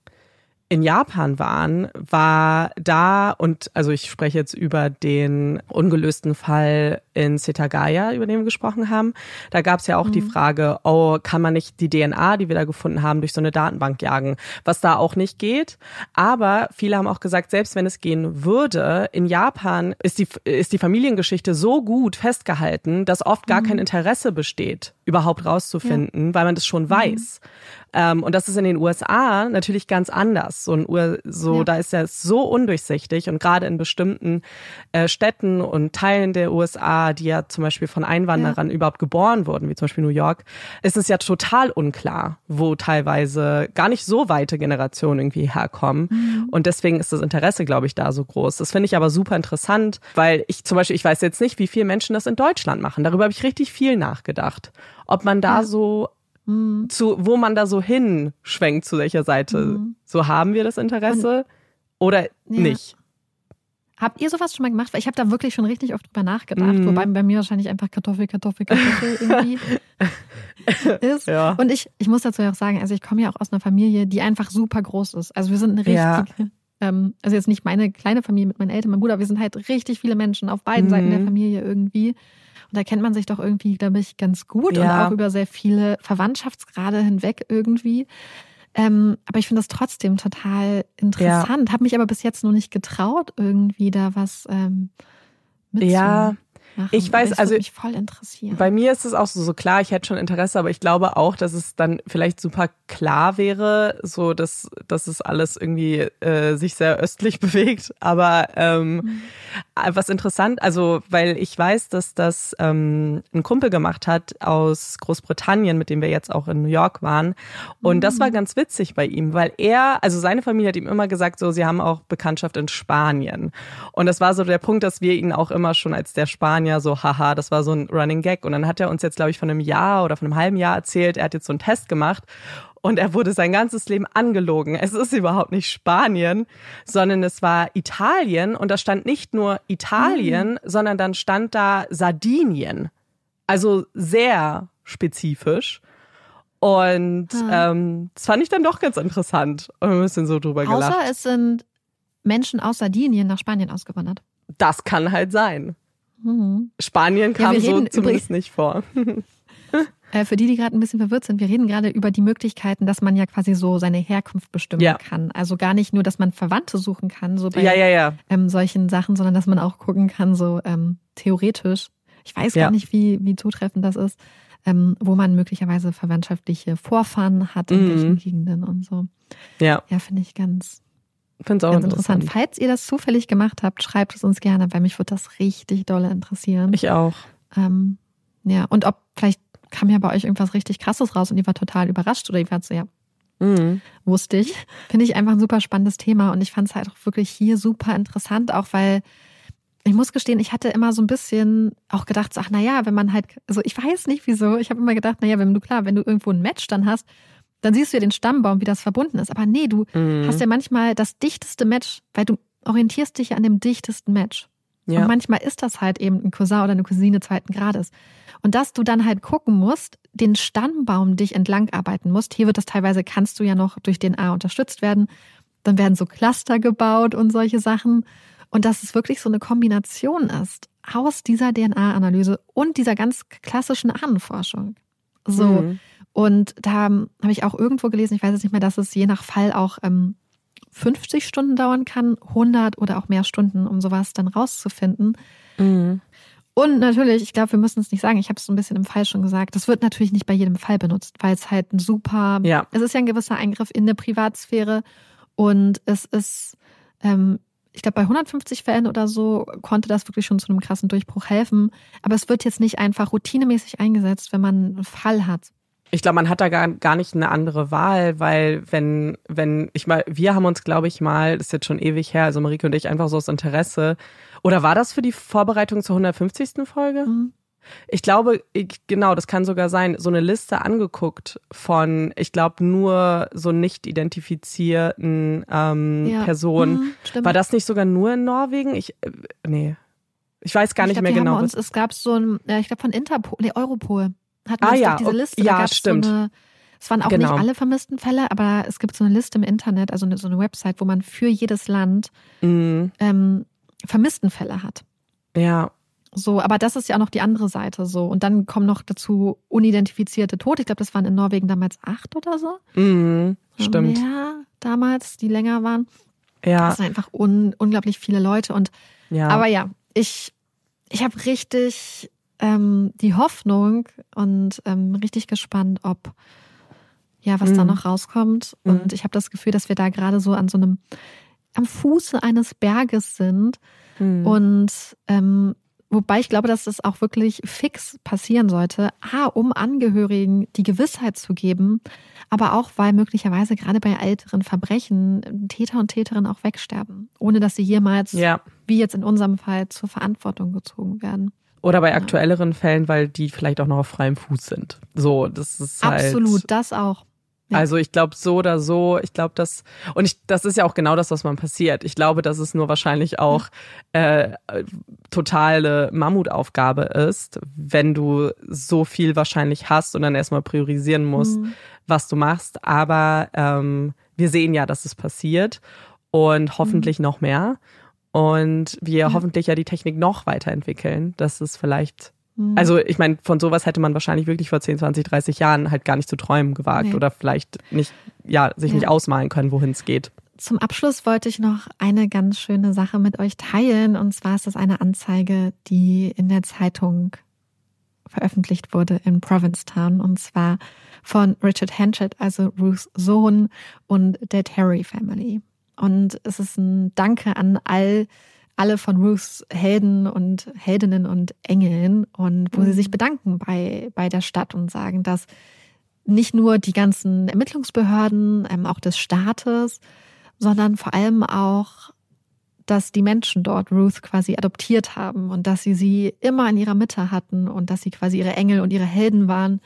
in Japan waren, war da, und also ich spreche jetzt über den ungelösten Fall in Setagaya, über den wir gesprochen haben, da gab es ja auch mhm. die Frage, oh, kann man nicht die DNA, die wir da gefunden haben, durch so eine Datenbank jagen, was da auch nicht geht. Aber viele haben auch gesagt, selbst wenn es gehen würde, in Japan ist die, ist die Familiengeschichte so gut festgehalten, dass oft gar mhm. kein Interesse besteht, überhaupt rauszufinden, ja. weil man das schon mhm. weiß. Ähm, und das ist in den USA natürlich ganz anders. So, ein Ur so ja. da ist ja so undurchsichtig und gerade in bestimmten äh, Städten und Teilen der USA USA, die ja zum Beispiel von Einwanderern ja. überhaupt geboren wurden, wie zum Beispiel New York, ist es ja total unklar, wo teilweise gar nicht so weite Generationen irgendwie herkommen. Mhm. Und deswegen ist das Interesse, glaube ich, da so groß. Das finde ich aber super interessant, weil ich zum Beispiel, ich weiß jetzt nicht, wie viele Menschen das in Deutschland machen. Darüber habe ich richtig viel nachgedacht. Ob man da ja. so mhm. zu, wo man da so hinschwenkt, zu welcher Seite. Mhm. So haben wir das Interesse Und, oder ja. nicht. Habt ihr sowas schon mal gemacht? Weil ich habe da wirklich schon richtig oft drüber nachgedacht, mhm. wobei bei mir wahrscheinlich einfach Kartoffel, Kartoffel, Kartoffel irgendwie ist. Ja. Und ich, ich muss dazu ja auch sagen, also ich komme ja auch aus einer Familie, die einfach super groß ist. Also wir sind eine richtige, ähm, also jetzt nicht meine kleine Familie mit meinen Eltern, meinem Bruder, wir sind halt richtig viele Menschen auf beiden mhm. Seiten der Familie irgendwie. Und da kennt man sich doch irgendwie, glaube ich, ganz gut ja. und auch über sehr viele Verwandtschaftsgrade hinweg irgendwie. Ähm, aber ich finde das trotzdem total interessant. Ja. Habe mich aber bis jetzt noch nicht getraut, irgendwie da was ähm, mitzunehmen. Ja, machen. Ich weiß, das also mich voll interessieren. Bei mir ist es auch so, so klar, ich hätte schon Interesse, aber ich glaube auch, dass es dann vielleicht super klar wäre, so dass, dass es alles irgendwie äh, sich sehr östlich bewegt. Aber ähm, mhm. was interessant, also weil ich weiß, dass das ähm, ein Kumpel gemacht hat aus Großbritannien, mit dem wir jetzt auch in New York waren. Und mhm. das war mhm. ganz witzig bei ihm, weil er, also seine Familie hat ihm immer gesagt, so, sie haben auch Bekanntschaft in Spanien. Und das war so der Punkt, dass wir ihn auch immer schon als der Spanier ja so, haha, das war so ein Running Gag. Und dann hat er uns jetzt, glaube ich, von einem Jahr oder von einem halben Jahr erzählt, er hat jetzt so einen Test gemacht und er wurde sein ganzes Leben angelogen. Es ist überhaupt nicht Spanien, sondern es war Italien und da stand nicht nur Italien, mhm. sondern dann stand da Sardinien. Also sehr spezifisch. Und ah. ähm, das fand ich dann doch ganz interessant und ein bisschen so drüber gelacht. Außer es sind Menschen aus Sardinien nach Spanien ausgewandert. Das kann halt sein. Mhm. Spanien kam ja, so zumindest nicht vor. Äh, für die, die gerade ein bisschen verwirrt sind, wir reden gerade über die Möglichkeiten, dass man ja quasi so seine Herkunft bestimmen ja. kann. Also gar nicht nur, dass man Verwandte suchen kann, so bei ja, ja, ähm, solchen Sachen, sondern dass man auch gucken kann, so ähm, theoretisch. Ich weiß gar nicht, wie, wie zutreffend das ist, ähm, wo man möglicherweise verwandtschaftliche Vorfahren hat, in mhm. welchen Gegenden und so. Ja. Ja, finde ich ganz, Finde es auch Ganz interessant. interessant. Falls ihr das zufällig gemacht habt, schreibt es uns gerne, weil mich würde das richtig dolle interessieren. Ich auch. Ähm, ja, und ob vielleicht kam ja bei euch irgendwas richtig Krasses raus und ihr war total überrascht oder ihr wart so, ja, mhm. wusste ich. Finde ich einfach ein super spannendes Thema und ich fand es halt auch wirklich hier super interessant, auch weil ich muss gestehen, ich hatte immer so ein bisschen auch gedacht, ach naja, wenn man halt, also ich weiß nicht wieso, ich habe immer gedacht, naja, wenn du klar, wenn du irgendwo ein Match dann hast, dann siehst du ja den Stammbaum, wie das verbunden ist. Aber nee, du mhm. hast ja manchmal das dichteste Match, weil du orientierst dich ja an dem dichtesten Match. Ja. Und manchmal ist das halt eben ein Cousin oder eine Cousine zweiten Grades. Und dass du dann halt gucken musst, den Stammbaum dich entlang arbeiten musst. Hier wird das teilweise, kannst du ja noch durch den A unterstützt werden. Dann werden so Cluster gebaut und solche Sachen. Und dass es wirklich so eine Kombination ist aus dieser DNA-Analyse und dieser ganz klassischen Ahnenforschung. So. Mhm. Und da habe ich auch irgendwo gelesen, ich weiß jetzt nicht mehr, dass es je nach Fall auch ähm, 50 Stunden dauern kann, 100 oder auch mehr Stunden, um sowas dann rauszufinden. Mhm. Und natürlich, ich glaube, wir müssen es nicht sagen, ich habe es so ein bisschen im Fall schon gesagt, das wird natürlich nicht bei jedem Fall benutzt, weil es halt ein super, ja. es ist ja ein gewisser Eingriff in eine Privatsphäre und es ist, ähm, ich glaube, bei 150 Fällen oder so konnte das wirklich schon zu einem krassen Durchbruch helfen. Aber es wird jetzt nicht einfach routinemäßig eingesetzt, wenn man einen Fall hat. Ich glaube, man hat da gar, gar nicht eine andere Wahl, weil wenn, wenn, ich mal, wir haben uns, glaube ich, mal, das ist jetzt schon ewig her, also Marike und ich, einfach so aus Interesse. Oder war das für die Vorbereitung zur 150. Folge? Mhm. Ich glaube, ich, genau, das kann sogar sein, so eine Liste angeguckt von, ich glaube, nur so nicht identifizierten ähm, ja. Personen. Mhm, war das nicht sogar nur in Norwegen? Ich, äh, nee. Ich weiß gar ich nicht glaub, mehr genau. Uns, es gab so ein, ja, ich glaube von Interpol, nee, Europol hatten ah, ja. diese Liste. Ja, da stimmt. So eine, es waren auch genau. nicht alle vermissten Fälle, aber es gibt so eine Liste im Internet, also so eine Website, wo man für jedes Land mhm. ähm, vermissten Fälle hat. Ja. So, aber das ist ja auch noch die andere Seite so. Und dann kommen noch dazu unidentifizierte Tote. Ich glaube, das waren in Norwegen damals acht oder so. Mhm, stimmt. Ja, damals, die länger waren. Ja. Das sind einfach un unglaublich viele Leute. Und ja. aber ja, ich, ich habe richtig ähm, die Hoffnung und ähm, richtig gespannt, ob ja, was mhm. da noch rauskommt. Mhm. Und ich habe das Gefühl, dass wir da gerade so an so einem, am Fuße eines Berges sind mhm. und ähm, wobei ich glaube, dass das auch wirklich fix passieren sollte. A, um Angehörigen die Gewissheit zu geben, aber auch, weil möglicherweise gerade bei älteren Verbrechen Täter und Täterinnen auch wegsterben, ohne dass sie jemals, ja. wie jetzt in unserem Fall, zur Verantwortung gezogen werden. Oder bei aktuelleren Fällen, weil die vielleicht auch noch auf freiem Fuß sind. So, das ist halt. Absolut, das auch. Ja. Also ich glaube so oder so, ich glaube das und ich, das ist ja auch genau das, was man passiert. Ich glaube, dass es nur wahrscheinlich auch äh, totale Mammutaufgabe ist, wenn du so viel wahrscheinlich hast und dann erstmal priorisieren musst, mhm. was du machst. Aber ähm, wir sehen ja, dass es passiert und hoffentlich mhm. noch mehr. Und wir ja. hoffentlich ja die Technik noch weiterentwickeln, dass es vielleicht Mhm. Also ich meine, von sowas hätte man wahrscheinlich wirklich vor 10, 20, 30 Jahren halt gar nicht zu träumen gewagt nee. oder vielleicht nicht, ja, sich ja. nicht ausmalen können, wohin es geht. Zum Abschluss wollte ich noch eine ganz schöne Sache mit euch teilen. Und zwar ist das eine Anzeige, die in der Zeitung veröffentlicht wurde in Provincetown. Und zwar von Richard Hanchett, also Ruths Sohn und der Terry Family. Und es ist ein Danke an all alle von Ruths Helden und Heldinnen und Engeln und wo mhm. sie sich bedanken bei, bei der Stadt und sagen, dass nicht nur die ganzen Ermittlungsbehörden, ähm, auch des Staates, sondern vor allem auch, dass die Menschen dort Ruth quasi adoptiert haben und dass sie sie immer in ihrer Mitte hatten und dass sie quasi ihre Engel und ihre Helden waren,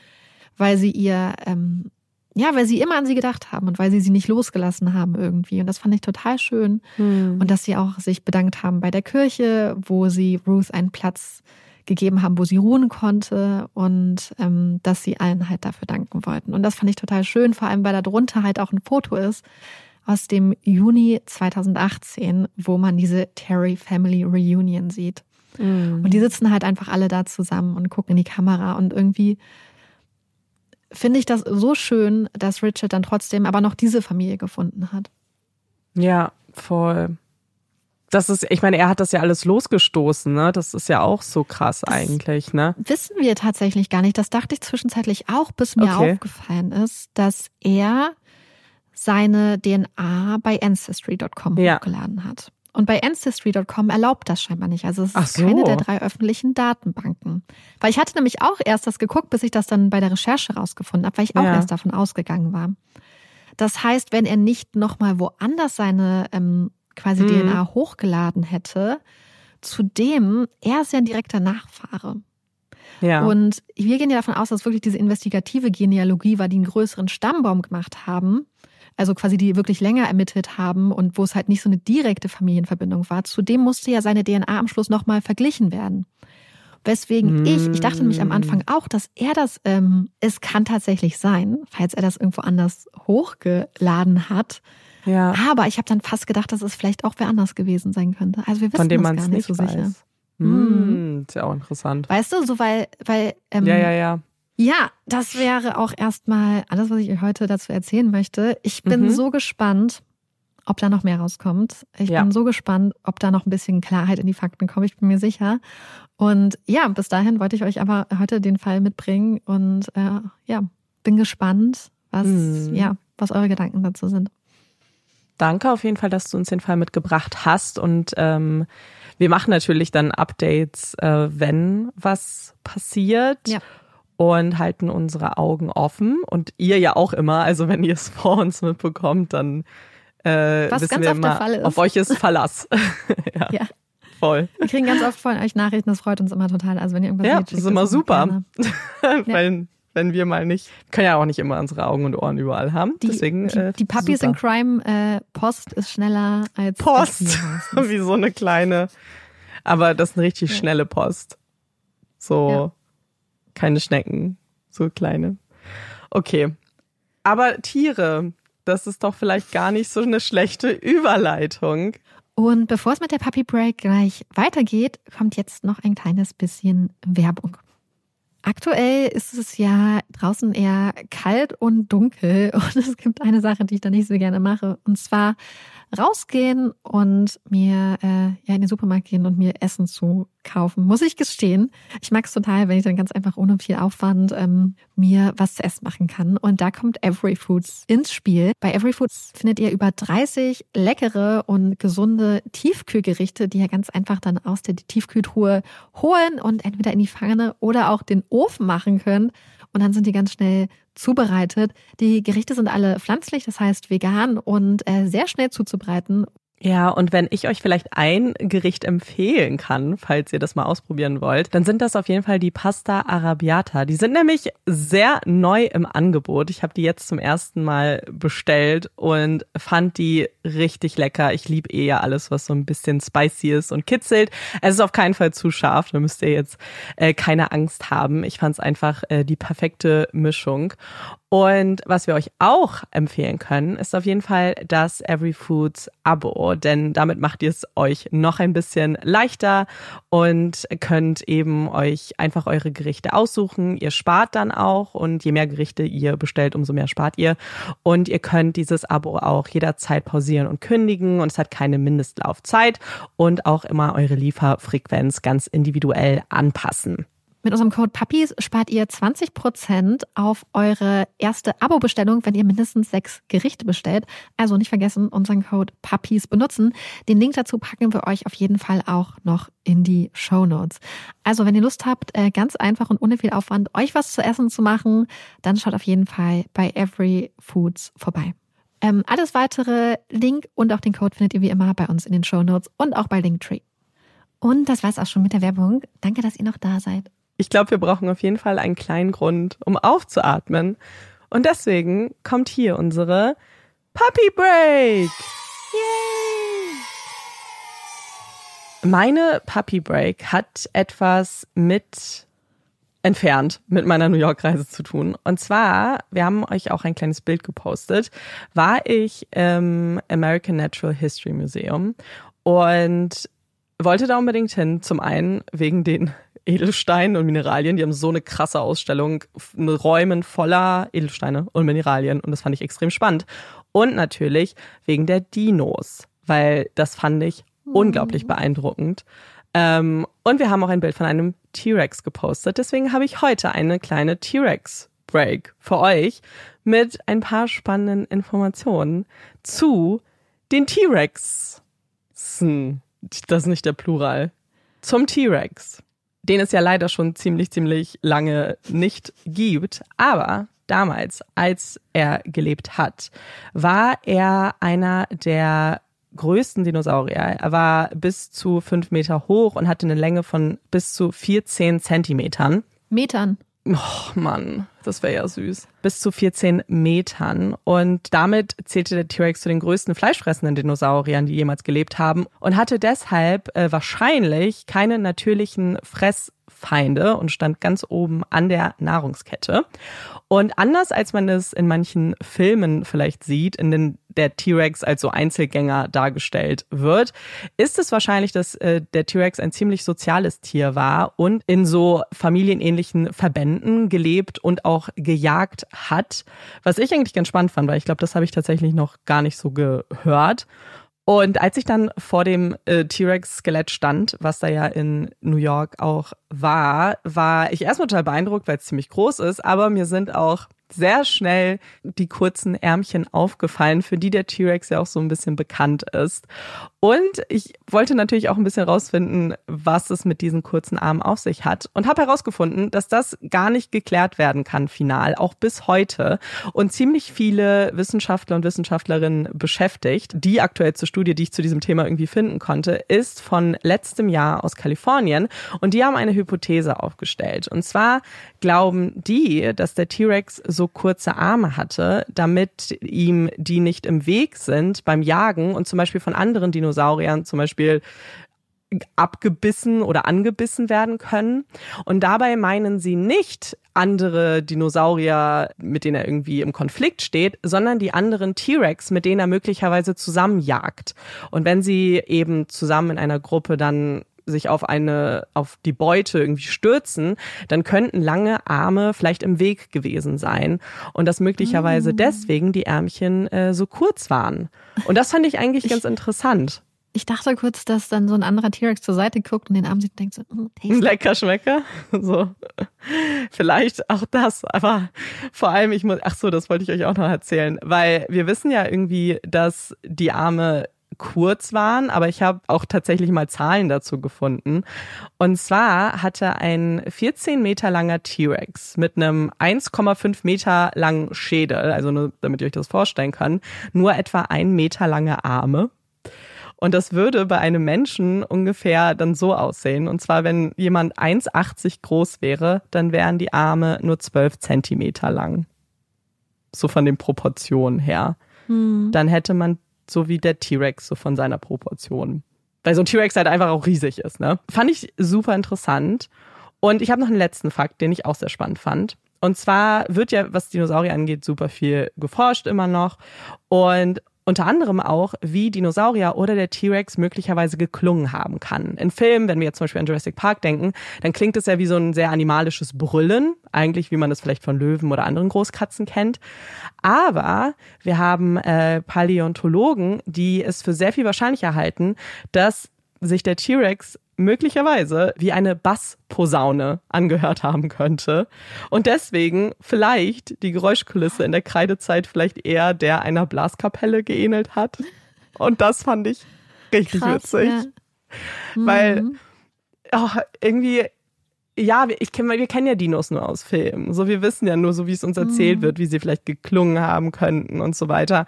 weil sie ihr ähm, ja, weil sie immer an sie gedacht haben und weil sie sie nicht losgelassen haben irgendwie. Und das fand ich total schön. Hm. Und dass sie auch sich bedankt haben bei der Kirche, wo sie Ruth einen Platz gegeben haben, wo sie ruhen konnte und ähm, dass sie allen halt dafür danken wollten. Und das fand ich total schön, vor allem weil da drunter halt auch ein Foto ist aus dem Juni 2018, wo man diese Terry Family Reunion sieht. Mhm. Und die sitzen halt einfach alle da zusammen und gucken in die Kamera und irgendwie finde ich das so schön, dass Richard dann trotzdem aber noch diese Familie gefunden hat. Ja, voll. Das ist, ich meine, er hat das ja alles losgestoßen, ne? Das ist ja auch so krass das eigentlich, ne? Wissen wir tatsächlich gar nicht. Das dachte ich zwischenzeitlich auch, bis mir okay. aufgefallen ist, dass er seine DNA bei Ancestry.com ja. hochgeladen hat. Und bei Ancestry.com erlaubt das scheinbar nicht. Also es ist so. keine der drei öffentlichen Datenbanken. Weil ich hatte nämlich auch erst das geguckt, bis ich das dann bei der Recherche rausgefunden habe, weil ich auch ja. erst davon ausgegangen war. Das heißt, wenn er nicht nochmal woanders seine ähm, quasi mhm. DNA hochgeladen hätte, zudem, er ist ja ein direkter Nachfahre. Ja. Und wir gehen ja davon aus, dass wirklich diese investigative Genealogie war, die einen größeren Stammbaum gemacht haben also quasi die wirklich länger ermittelt haben und wo es halt nicht so eine direkte Familienverbindung war. Zudem musste ja seine DNA am Schluss nochmal verglichen werden. Weswegen mm. ich, ich dachte nämlich am Anfang auch, dass er das, ähm, es kann tatsächlich sein, falls er das irgendwo anders hochgeladen hat. Ja. Aber ich habe dann fast gedacht, dass es vielleicht auch wer anders gewesen sein könnte. Also wir wissen Von dem das gar nicht, nicht so weiß. sicher. Hm, ist ja auch interessant. Weißt du, so weil, weil ähm, ja, ja, ja. Ja, das wäre auch erstmal alles, was ich euch heute dazu erzählen möchte. Ich bin mhm. so gespannt, ob da noch mehr rauskommt. Ich ja. bin so gespannt, ob da noch ein bisschen Klarheit in die Fakten kommt. Ich bin mir sicher. Und ja, bis dahin wollte ich euch aber heute den Fall mitbringen und äh, ja, bin gespannt, was, mhm. ja, was eure Gedanken dazu sind. Danke auf jeden Fall, dass du uns den Fall mitgebracht hast und ähm, wir machen natürlich dann Updates, äh, wenn was passiert. Ja und halten unsere Augen offen. Und ihr ja auch immer. Also wenn ihr es vor uns mitbekommt, dann äh, Was wissen wir immer, auf euch ist Verlass. ja. ja. Voll. Wir kriegen ganz oft von euch Nachrichten, das freut uns immer total. Also wenn ihr irgendwas Ja, seht, das ist immer super. Weil wenn wir mal nicht, können ja auch nicht immer unsere Augen und Ohren überall haben. Die, Deswegen, die, äh, die Puppies super. in Crime äh, Post ist schneller als Post. Wie so eine kleine. Aber das ist eine richtig ja. schnelle Post. So. Keine Schnecken, so kleine. Okay. Aber Tiere, das ist doch vielleicht gar nicht so eine schlechte Überleitung. Und bevor es mit der Puppy Break gleich weitergeht, kommt jetzt noch ein kleines bisschen Werbung. Aktuell ist es ja draußen eher kalt und dunkel und es gibt eine Sache, die ich da nicht so gerne mache. Und zwar rausgehen und mir äh, ja in den Supermarkt gehen und mir Essen zu kaufen. Muss ich gestehen. Ich mag es total, wenn ich dann ganz einfach ohne viel Aufwand ähm, mir was zu essen machen kann. Und da kommt Every Foods ins Spiel. Bei Every Foods findet ihr über 30 leckere und gesunde Tiefkühlgerichte, die ihr ganz einfach dann aus der Tiefkühltruhe holen und entweder in die Pfanne oder auch den Ofen machen könnt. Und dann sind die ganz schnell zubereitet. Die Gerichte sind alle pflanzlich, das heißt vegan und äh, sehr schnell zuzubereiten. Ja, und wenn ich euch vielleicht ein Gericht empfehlen kann, falls ihr das mal ausprobieren wollt, dann sind das auf jeden Fall die Pasta Arabiata. Die sind nämlich sehr neu im Angebot. Ich habe die jetzt zum ersten Mal bestellt und fand die richtig lecker. Ich liebe eh ja alles, was so ein bisschen spicy ist und kitzelt. Es ist auf keinen Fall zu scharf, da müsst ihr jetzt äh, keine Angst haben. Ich fand es einfach äh, die perfekte Mischung. Und was wir euch auch empfehlen können, ist auf jeden Fall das Every Foods Abo, denn damit macht ihr es euch noch ein bisschen leichter und könnt eben euch einfach eure Gerichte aussuchen. Ihr spart dann auch und je mehr Gerichte ihr bestellt, umso mehr spart ihr. Und ihr könnt dieses Abo auch jederzeit pausieren und kündigen und es hat keine Mindestlaufzeit und auch immer eure Lieferfrequenz ganz individuell anpassen. Mit unserem Code Puppies spart ihr 20% auf eure erste Abo-Bestellung, wenn ihr mindestens sechs Gerichte bestellt. Also nicht vergessen, unseren Code Puppies benutzen. Den Link dazu packen wir euch auf jeden Fall auch noch in die Show Notes. Also wenn ihr Lust habt, äh, ganz einfach und ohne viel Aufwand, euch was zu essen zu machen, dann schaut auf jeden Fall bei Every Foods vorbei. Ähm, alles weitere, Link und auch den Code findet ihr wie immer bei uns in den Show Notes und auch bei Linktree. Und das war's auch schon mit der Werbung. Danke, dass ihr noch da seid. Ich glaube, wir brauchen auf jeden Fall einen kleinen Grund, um aufzuatmen. Und deswegen kommt hier unsere Puppy Break. Yay! Meine Puppy Break hat etwas mit entfernt mit meiner New York Reise zu tun. Und zwar, wir haben euch auch ein kleines Bild gepostet, war ich im American Natural History Museum und wollte da unbedingt hin. Zum einen wegen den Edelsteinen und Mineralien. Die haben so eine krasse Ausstellung, Räumen voller Edelsteine und Mineralien. Und das fand ich extrem spannend. Und natürlich wegen der Dinos, weil das fand ich mhm. unglaublich beeindruckend. Ähm, und wir haben auch ein Bild von einem T-Rex gepostet. Deswegen habe ich heute eine kleine T-Rex-Break für euch mit ein paar spannenden Informationen zu den T-Rex. Das ist nicht der Plural. Zum T-Rex den es ja leider schon ziemlich, ziemlich lange nicht gibt. Aber damals, als er gelebt hat, war er einer der größten Dinosaurier. Er war bis zu fünf Meter hoch und hatte eine Länge von bis zu 14 Zentimetern. Metern. Oh Mann, das wäre ja süß. Bis zu 14 Metern. Und damit zählte der T-Rex zu den größten fleischfressenden Dinosauriern, die jemals gelebt haben. Und hatte deshalb äh, wahrscheinlich keine natürlichen Fressfeinde und stand ganz oben an der Nahrungskette. Und anders als man es in manchen Filmen vielleicht sieht, in den der T-Rex als so Einzelgänger dargestellt wird, ist es wahrscheinlich, dass äh, der T-Rex ein ziemlich soziales Tier war und in so familienähnlichen Verbänden gelebt und auch gejagt hat. Was ich eigentlich ganz spannend fand, weil ich glaube, das habe ich tatsächlich noch gar nicht so gehört. Und als ich dann vor dem äh, T-Rex-Skelett stand, was da ja in New York auch war, war ich erstmal total beeindruckt, weil es ziemlich groß ist, aber mir sind auch sehr schnell die kurzen Ärmchen aufgefallen, für die der T-Rex ja auch so ein bisschen bekannt ist. Und ich wollte natürlich auch ein bisschen rausfinden, was es mit diesen kurzen Armen auf sich hat und habe herausgefunden, dass das gar nicht geklärt werden kann final, auch bis heute und ziemlich viele Wissenschaftler und Wissenschaftlerinnen beschäftigt. Die aktuellste Studie, die ich zu diesem Thema irgendwie finden konnte, ist von letztem Jahr aus Kalifornien und die haben eine Hypothese aufgestellt. Und zwar glauben die, dass der T-Rex so kurze Arme hatte, damit ihm die nicht im Weg sind beim Jagen und zum Beispiel von anderen Dinosauriern Dinosauriern zum Beispiel abgebissen oder angebissen werden können. Und dabei meinen sie nicht andere Dinosaurier, mit denen er irgendwie im Konflikt steht, sondern die anderen T-Rex, mit denen er möglicherweise zusammenjagt. Und wenn sie eben zusammen in einer Gruppe dann sich auf eine, auf die Beute irgendwie stürzen, dann könnten lange Arme vielleicht im Weg gewesen sein. Und dass möglicherweise mm. deswegen die Ärmchen äh, so kurz waren. Und das fand ich eigentlich ich, ganz interessant. ich dachte kurz, dass dann so ein anderer T-Rex zur Seite guckt und den Arm sieht und denkt so, mm, tasty. Lecker Schmecker. So. Vielleicht auch das, aber vor allem, ich muss, ach so, das wollte ich euch auch noch erzählen, weil wir wissen ja irgendwie, dass die Arme kurz waren, aber ich habe auch tatsächlich mal Zahlen dazu gefunden. Und zwar hatte ein 14 Meter langer T-Rex mit einem 1,5 Meter langen Schädel, also nur damit ihr euch das vorstellen könnt, nur etwa ein Meter lange Arme. Und das würde bei einem Menschen ungefähr dann so aussehen. Und zwar, wenn jemand 1,80 groß wäre, dann wären die Arme nur 12 Zentimeter lang. So von den Proportionen her. Hm. Dann hätte man so wie der T-Rex, so von seiner Proportion. Weil so ein T-Rex halt einfach auch riesig ist, ne? Fand ich super interessant. Und ich habe noch einen letzten Fakt, den ich auch sehr spannend fand. Und zwar wird ja, was Dinosaurier angeht, super viel geforscht immer noch. Und unter anderem auch, wie Dinosaurier oder der T-Rex möglicherweise geklungen haben kann. In Filmen, wenn wir jetzt zum Beispiel an Jurassic Park denken, dann klingt es ja wie so ein sehr animalisches Brüllen, eigentlich wie man es vielleicht von Löwen oder anderen Großkatzen kennt. Aber wir haben äh, Paläontologen, die es für sehr viel wahrscheinlicher halten, dass sich der T-Rex möglicherweise wie eine Bassposaune angehört haben könnte und deswegen vielleicht die Geräuschkulisse in der Kreidezeit vielleicht eher der einer Blaskapelle geähnelt hat. Und das fand ich richtig Krass, witzig. Ja. Weil mhm. oh, irgendwie ja, ich kenn, wir kennen ja Dinos nur aus Filmen. So, wir wissen ja nur so, wie es uns erzählt mhm. wird, wie sie vielleicht geklungen haben könnten und so weiter.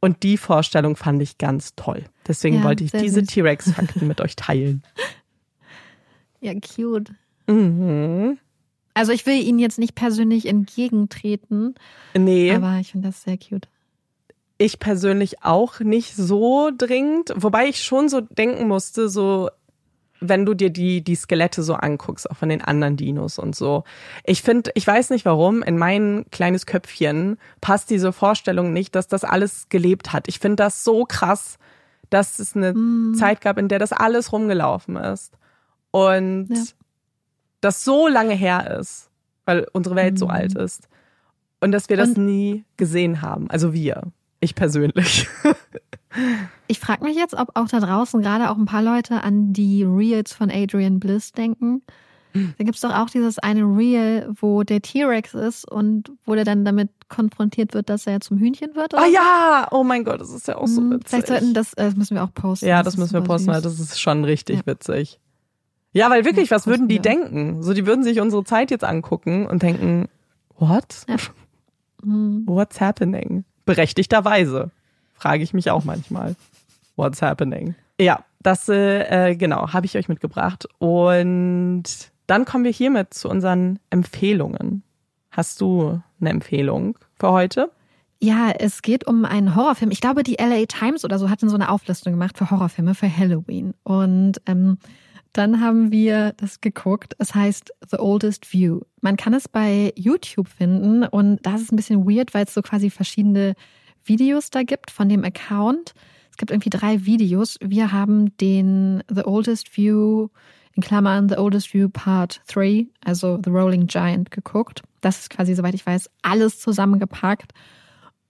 Und die Vorstellung fand ich ganz toll. Deswegen ja, wollte ich diese T-Rex-Fakten mit euch teilen. Ja, cute. Mhm. Also ich will Ihnen jetzt nicht persönlich entgegentreten. Nee. Aber ich finde das sehr cute. Ich persönlich auch nicht so dringend, wobei ich schon so denken musste, so wenn du dir die, die Skelette so anguckst, auch von den anderen Dinos und so. Ich finde, ich weiß nicht warum, in mein kleines Köpfchen passt diese Vorstellung nicht, dass das alles gelebt hat. Ich finde das so krass, dass es eine mm. Zeit gab, in der das alles rumgelaufen ist und ja. das so lange her ist, weil unsere Welt mhm. so alt ist und dass wir das und nie gesehen haben. Also wir, ich persönlich. ich frage mich jetzt, ob auch da draußen gerade auch ein paar Leute an die Reels von Adrian Bliss denken. Da gibt es doch auch dieses eine Reel, wo der T-Rex ist und wo der dann damit konfrontiert wird, dass er zum Hühnchen wird. Ah ja, oh mein Gott, das ist ja auch so hm, witzig. Vielleicht sollten das, das müssen wir auch posten. Ja, das, das müssen wir posten, weil das ist schon richtig ja. witzig. Ja, weil wirklich, was würden die denken? So, die würden sich unsere Zeit jetzt angucken und denken, what? Mhm. What's happening? Berechtigterweise. Frage ich mich auch manchmal. What's happening? Ja, das äh, genau habe ich euch mitgebracht. Und dann kommen wir hiermit zu unseren Empfehlungen. Hast du eine Empfehlung für heute? Ja, es geht um einen Horrorfilm. Ich glaube, die LA Times oder so hatten so eine Auflistung gemacht für Horrorfilme für Halloween. Und ähm, dann haben wir das geguckt. Es heißt The Oldest View. Man kann es bei YouTube finden und da ist ein bisschen weird, weil es so quasi verschiedene Videos da gibt von dem Account. Es gibt irgendwie drei Videos. Wir haben den The Oldest View in Klammern The Oldest View Part 3, also The Rolling Giant, geguckt. Das ist quasi, soweit ich weiß, alles zusammengepackt.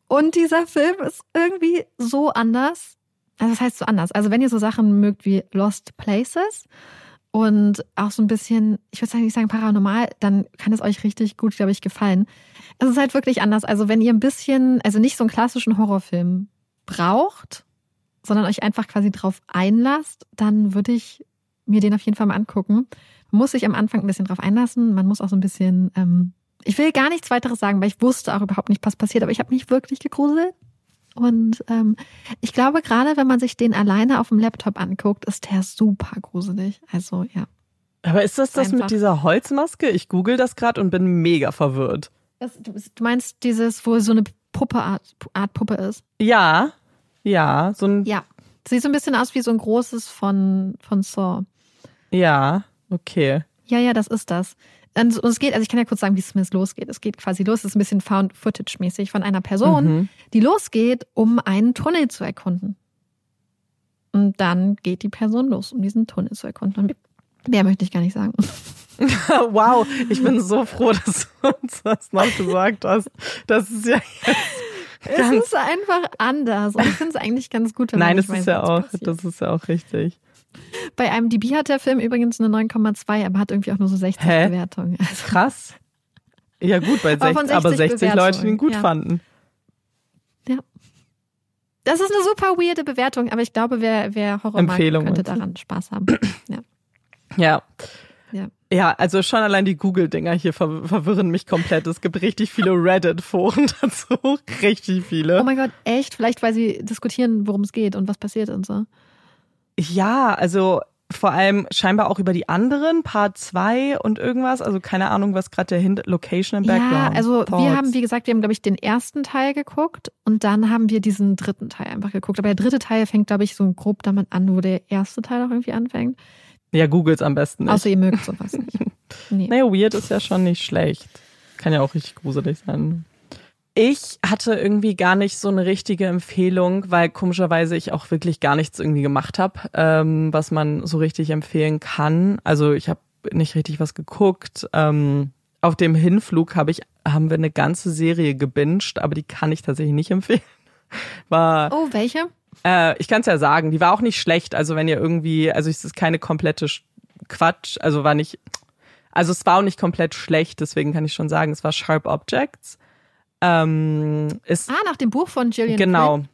Und dieser Film ist irgendwie so anders. Also das heißt so anders. Also wenn ihr so Sachen mögt wie Lost Places und auch so ein bisschen, ich würde nicht sagen paranormal, dann kann es euch richtig gut, glaube ich, gefallen. Es ist halt wirklich anders. Also wenn ihr ein bisschen, also nicht so einen klassischen Horrorfilm braucht, sondern euch einfach quasi drauf einlasst, dann würde ich mir den auf jeden Fall mal angucken. Muss sich am Anfang ein bisschen drauf einlassen. Man muss auch so ein bisschen, ähm, ich will gar nichts weiteres sagen, weil ich wusste auch überhaupt nicht, was passiert, aber ich habe mich wirklich gegruselt. Und ähm, ich glaube, gerade wenn man sich den alleine auf dem Laptop anguckt, ist der super gruselig. Also ja. Aber ist das das Einfach. mit dieser Holzmaske? Ich google das gerade und bin mega verwirrt. Das, du meinst dieses, wo so eine Puppe Art, Art Puppe ist? Ja, ja, so ein. Ja, sieht so ein bisschen aus wie so ein großes von von Saw. Ja, okay. Ja, ja, das ist das. Und es geht, also ich kann ja kurz sagen, wie es zumindest losgeht. Es geht quasi los, es ist ein bisschen Found-Footage-mäßig von einer Person, mhm. die losgeht, um einen Tunnel zu erkunden. Und dann geht die Person los, um diesen Tunnel zu erkunden. Und mehr möchte ich gar nicht sagen. wow, ich bin so froh, dass du uns das noch gesagt hast. Das ist ja jetzt es ist einfach anders. Und ich finde es eigentlich ganz gut. Wenn Nein, das ist ja auch, das ist ja auch richtig. Bei einem DB hat der Film übrigens eine 9,2, aber hat irgendwie auch nur so 60 Hä? Bewertungen. Also Krass. Ja gut, bei 60, aber 60, aber 60 Leute, die ihn gut ja. fanden. Ja. Das ist eine super weirde Bewertung, aber ich glaube, wer, wer Horror mag, könnte daran Spaß haben. Ja. Ja. Ja. ja, also schon allein die Google-Dinger hier ver verwirren mich komplett. Es gibt richtig viele Reddit-Foren dazu. richtig viele. Oh mein Gott, echt? Vielleicht, weil sie diskutieren, worum es geht und was passiert und so. Ja, also vor allem scheinbar auch über die anderen, Part 2 und irgendwas. Also keine Ahnung, was gerade der Hint Location im Background. Ja, also Thoughts. wir haben, wie gesagt, wir haben, glaube ich, den ersten Teil geguckt und dann haben wir diesen dritten Teil einfach geguckt. Aber der dritte Teil fängt, glaube ich, so grob damit an, wo der erste Teil auch irgendwie anfängt. Ja, googles am besten nicht. Außer ihr mögt sowas nicht. Nee. Naja, weird ist ja schon nicht schlecht. Kann ja auch richtig gruselig sein. Ich hatte irgendwie gar nicht so eine richtige Empfehlung, weil komischerweise ich auch wirklich gar nichts irgendwie gemacht habe, ähm, was man so richtig empfehlen kann. Also ich habe nicht richtig was geguckt. Ähm, auf dem Hinflug habe ich haben wir eine ganze Serie gebinged, aber die kann ich tatsächlich nicht empfehlen. War Oh, welche? Äh, ich kann es ja sagen, die war auch nicht schlecht. Also wenn ihr irgendwie, also es ist keine komplette Quatsch, also war nicht, also es war auch nicht komplett schlecht, deswegen kann ich schon sagen, es war Sharp Objects. Ähm, ist, ah, nach dem Buch von Gillian Genau. Flynn?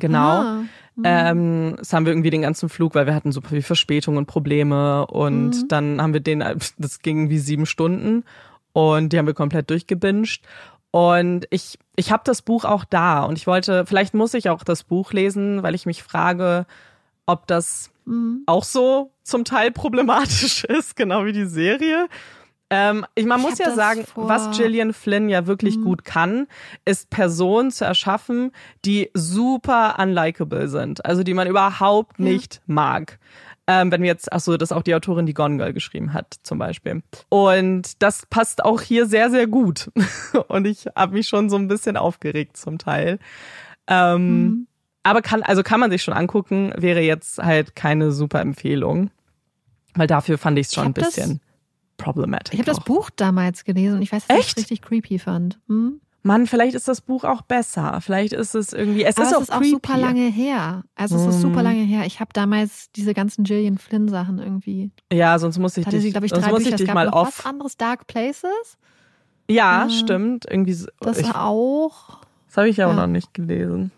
Genau. Ah. Mhm. Ähm, das haben wir irgendwie den ganzen Flug, weil wir hatten super viel Verspätung und Probleme und mhm. dann haben wir den, das ging wie sieben Stunden und die haben wir komplett durchgebinged. Und ich, ich habe das Buch auch da und ich wollte, vielleicht muss ich auch das Buch lesen, weil ich mich frage, ob das mhm. auch so zum Teil problematisch ist, genau wie die Serie. Ähm, ich, man ich muss ja sagen, vor... was Gillian Flynn ja wirklich mhm. gut kann, ist Personen zu erschaffen, die super unlikable sind. Also die man überhaupt ja. nicht mag. Ähm, wenn wir jetzt, ach so, das ist auch die Autorin, die Gone Girl geschrieben hat, zum Beispiel. Und das passt auch hier sehr, sehr gut. Und ich habe mich schon so ein bisschen aufgeregt zum Teil. Ähm, mhm. Aber kann, also kann man sich schon angucken, wäre jetzt halt keine super Empfehlung. Weil dafür fand ich es schon ein bisschen problematisch. Ich habe das Buch damals gelesen und ich weiß, dass ich es richtig creepy fand. Hm? Mann, vielleicht ist das Buch auch besser. Vielleicht ist es irgendwie. Es Aber ist es auch, ist auch super lange her. Also es ist super hm. lange her. Ich habe damals diese ganzen Gillian Flynn Sachen irgendwie. Ja, sonst muss ich dich, sie, ich, sonst muss ich dich mal auf. Was anderes Dark Places? Ja, ja. stimmt. Irgendwie. Das ich, auch. Das habe ich ja auch noch nicht gelesen.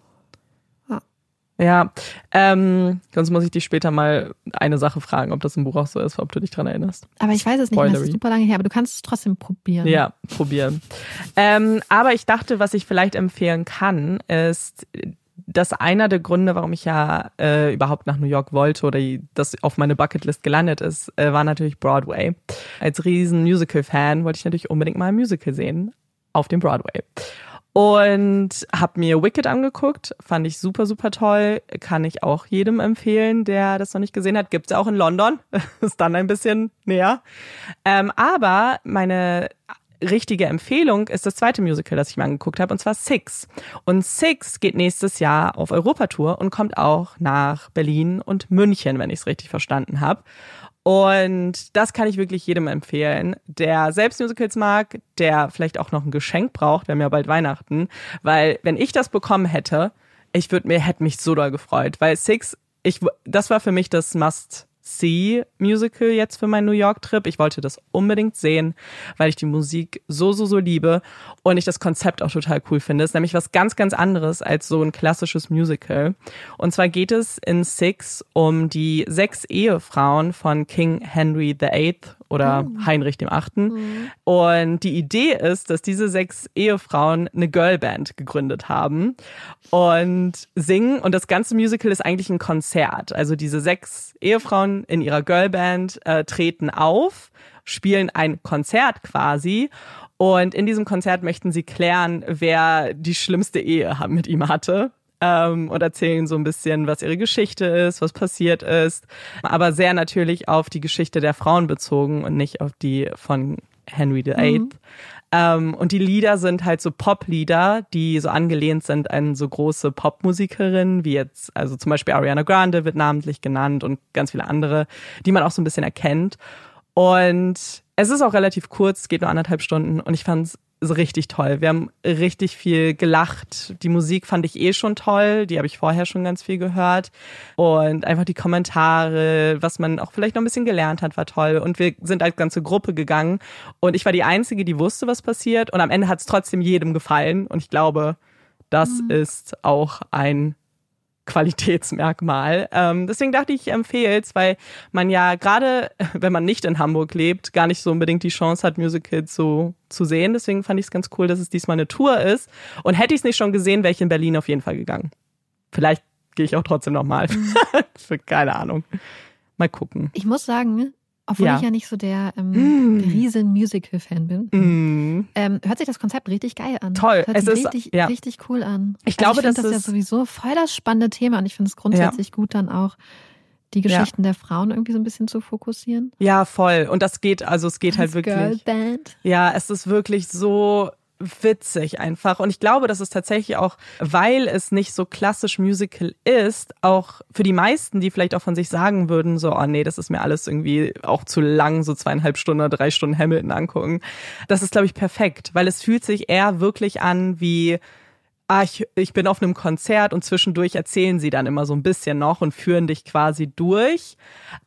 Ja, ähm, sonst muss ich dich später mal eine Sache fragen, ob das im Buch auch so ist, ob du dich dran erinnerst. Aber ich weiß es nicht, das ist super lange her, aber du kannst es trotzdem probieren. Ja, probieren. ähm, aber ich dachte, was ich vielleicht empfehlen kann, ist, dass einer der Gründe, warum ich ja äh, überhaupt nach New York wollte oder das auf meine Bucketlist gelandet ist, äh, war natürlich Broadway. Als riesen Musical-Fan wollte ich natürlich unbedingt mal ein Musical sehen auf dem Broadway. Und habe mir Wicked angeguckt, fand ich super, super toll. Kann ich auch jedem empfehlen, der das noch nicht gesehen hat. Gibt's auch in London, ist dann ein bisschen näher. Ähm, aber meine richtige Empfehlung ist das zweite Musical, das ich mir angeguckt habe, und zwar Six. Und Six geht nächstes Jahr auf Europatour und kommt auch nach Berlin und München, wenn ich es richtig verstanden habe. Und das kann ich wirklich jedem empfehlen, der selbst Musicals mag, der vielleicht auch noch ein Geschenk braucht. Wir haben ja bald Weihnachten, weil wenn ich das bekommen hätte, ich würde mir hätte mich so doll gefreut, weil Six, ich das war für mich das Must See-Musical jetzt für meinen New York-Trip. Ich wollte das unbedingt sehen, weil ich die Musik so, so, so liebe und ich das Konzept auch total cool finde. Es ist nämlich was ganz, ganz anderes als so ein klassisches Musical. Und zwar geht es in Six um die sechs Ehefrauen von King Henry VIII oder oh. Heinrich dem Achten. Mhm. Und die Idee ist, dass diese sechs Ehefrauen eine Girlband gegründet haben und singen. Und das ganze Musical ist eigentlich ein Konzert. Also diese sechs Ehefrauen in ihrer Girlband äh, treten auf, spielen ein Konzert quasi. Und in diesem Konzert möchten sie klären, wer die schlimmste Ehe mit ihm hatte ähm, und erzählen so ein bisschen, was ihre Geschichte ist, was passiert ist, aber sehr natürlich auf die Geschichte der Frauen bezogen und nicht auf die von Henry VIII. Mhm. Ähm, und die Lieder sind halt so Pop-Lieder, die so angelehnt sind an so große Popmusikerinnen, wie jetzt, also zum Beispiel Ariana Grande wird namentlich genannt und ganz viele andere, die man auch so ein bisschen erkennt. Und es ist auch relativ kurz, geht nur anderthalb Stunden und ich fand es richtig toll. Wir haben richtig viel gelacht. Die Musik fand ich eh schon toll. Die habe ich vorher schon ganz viel gehört. Und einfach die Kommentare, was man auch vielleicht noch ein bisschen gelernt hat, war toll. Und wir sind als ganze Gruppe gegangen. Und ich war die Einzige, die wusste, was passiert. Und am Ende hat es trotzdem jedem gefallen. Und ich glaube, das mhm. ist auch ein Qualitätsmerkmal. Ähm, deswegen dachte ich, ich empfehle es, weil man ja gerade, wenn man nicht in Hamburg lebt, gar nicht so unbedingt die Chance hat, Musicals so zu sehen. Deswegen fand ich es ganz cool, dass es diesmal eine Tour ist. Und hätte ich es nicht schon gesehen, wäre ich in Berlin auf jeden Fall gegangen. Vielleicht gehe ich auch trotzdem nochmal. Mhm. Keine Ahnung. Mal gucken. Ich muss sagen, obwohl ja. ich ja nicht so der ähm, mm. riesen Musical-Fan bin, mm. ähm, hört sich das Konzept richtig geil an. Toll. Hört es sich ist richtig, ja. richtig cool an. Ich glaube, also ich das, das ist ja sowieso voll das spannende Thema und ich finde es grundsätzlich ja. gut, dann auch die Geschichten der Frauen irgendwie so ein bisschen zu fokussieren. Ja, voll. Und das geht, also es geht Als halt wirklich. Girlband. Ja, es ist wirklich so witzig einfach. Und ich glaube, dass es tatsächlich auch, weil es nicht so klassisch Musical ist, auch für die meisten, die vielleicht auch von sich sagen würden, so, oh nee, das ist mir alles irgendwie auch zu lang, so zweieinhalb Stunden drei Stunden Hamilton angucken. Das ist, glaube ich, perfekt, weil es fühlt sich eher wirklich an wie, ah, ich, ich bin auf einem Konzert und zwischendurch erzählen sie dann immer so ein bisschen noch und führen dich quasi durch.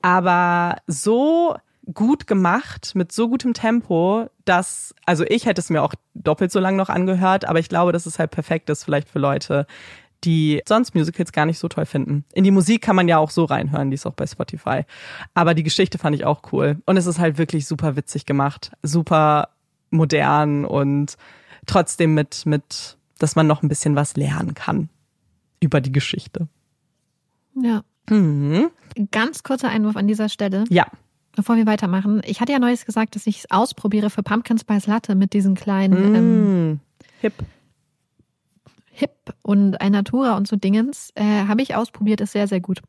Aber so gut gemacht, mit so gutem Tempo, dass, also ich hätte es mir auch doppelt so lang noch angehört, aber ich glaube, dass es halt perfekt ist, vielleicht für Leute, die sonst Musicals gar nicht so toll finden. In die Musik kann man ja auch so reinhören, die ist auch bei Spotify. Aber die Geschichte fand ich auch cool. Und es ist halt wirklich super witzig gemacht, super modern und trotzdem mit, mit, dass man noch ein bisschen was lernen kann über die Geschichte. Ja. Mhm. Ganz kurzer Einwurf an dieser Stelle. Ja bevor wir weitermachen, ich hatte ja neues gesagt, dass ich es ausprobiere für Pumpkin Spice Latte mit diesen kleinen mm, ähm, Hip. Hip und ein Natura und so Dingens. Äh, Habe ich ausprobiert, ist sehr, sehr gut.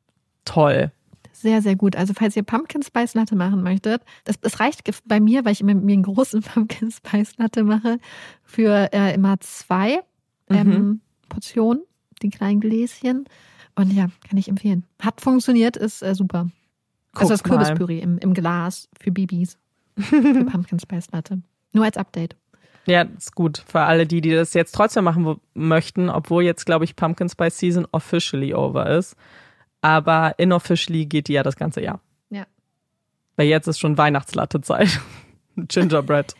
Toll. Sehr, sehr gut. Also falls ihr Pumpkin Spice Latte machen möchtet, das, das reicht bei mir, weil ich immer mir einen großen Pumpkin Spice Latte mache, für äh, immer zwei ähm, mhm. Portionen, die kleinen Gläschen. Und ja, kann ich empfehlen. Hat funktioniert, ist äh, super. Guck also das Kürbispüree im, im Glas für Babys. für Pumpkin Spice Latte. Nur als Update. Ja, ist gut. Für alle die, die das jetzt trotzdem machen möchten, obwohl jetzt, glaube ich, Pumpkin Spice Season officially over ist. Aber inofficially geht die ja das ganze Jahr. Ja. Weil jetzt ist schon Weihnachtslatte-Zeit. Gingerbread.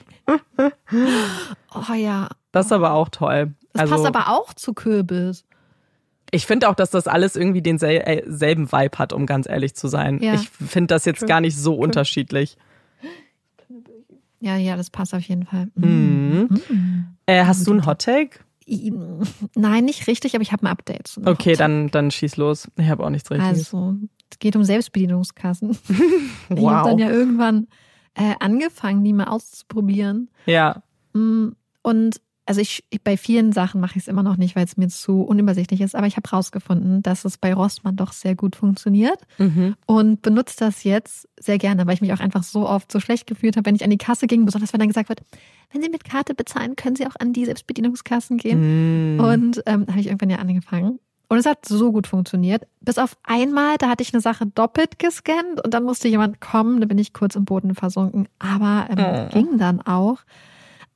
oh ja. Das ist aber auch toll. Das also, passt aber auch zu Kürbis. Ich finde auch, dass das alles irgendwie denselben äh, Vibe hat, um ganz ehrlich zu sein. Ja. Ich finde das jetzt True. gar nicht so True. unterschiedlich. Ja, ja, das passt auf jeden Fall. Mhm. Mhm. Äh, hast du einen Hottake? Nein, nicht richtig, aber ich habe ein Update. Okay, dann, dann schieß los. Ich habe auch nichts richtiges. Also, es geht um Selbstbedienungskassen. wow. Ich habe dann ja irgendwann äh, angefangen, die mal auszuprobieren. Ja. Mm, und also ich, bei vielen Sachen mache ich es immer noch nicht, weil es mir zu unübersichtlich ist, aber ich habe rausgefunden, dass es bei Rossmann doch sehr gut funktioniert mhm. und benutze das jetzt sehr gerne, weil ich mich auch einfach so oft so schlecht gefühlt habe, wenn ich an die Kasse ging, besonders wenn dann gesagt wird, wenn Sie mit Karte bezahlen, können Sie auch an die Selbstbedienungskassen gehen. Mhm. Und ähm, habe ich irgendwann ja angefangen. Und es hat so gut funktioniert. Bis auf einmal, da hatte ich eine Sache doppelt gescannt und dann musste jemand kommen, da bin ich kurz im Boden versunken. Aber ähm, oh. ging dann auch.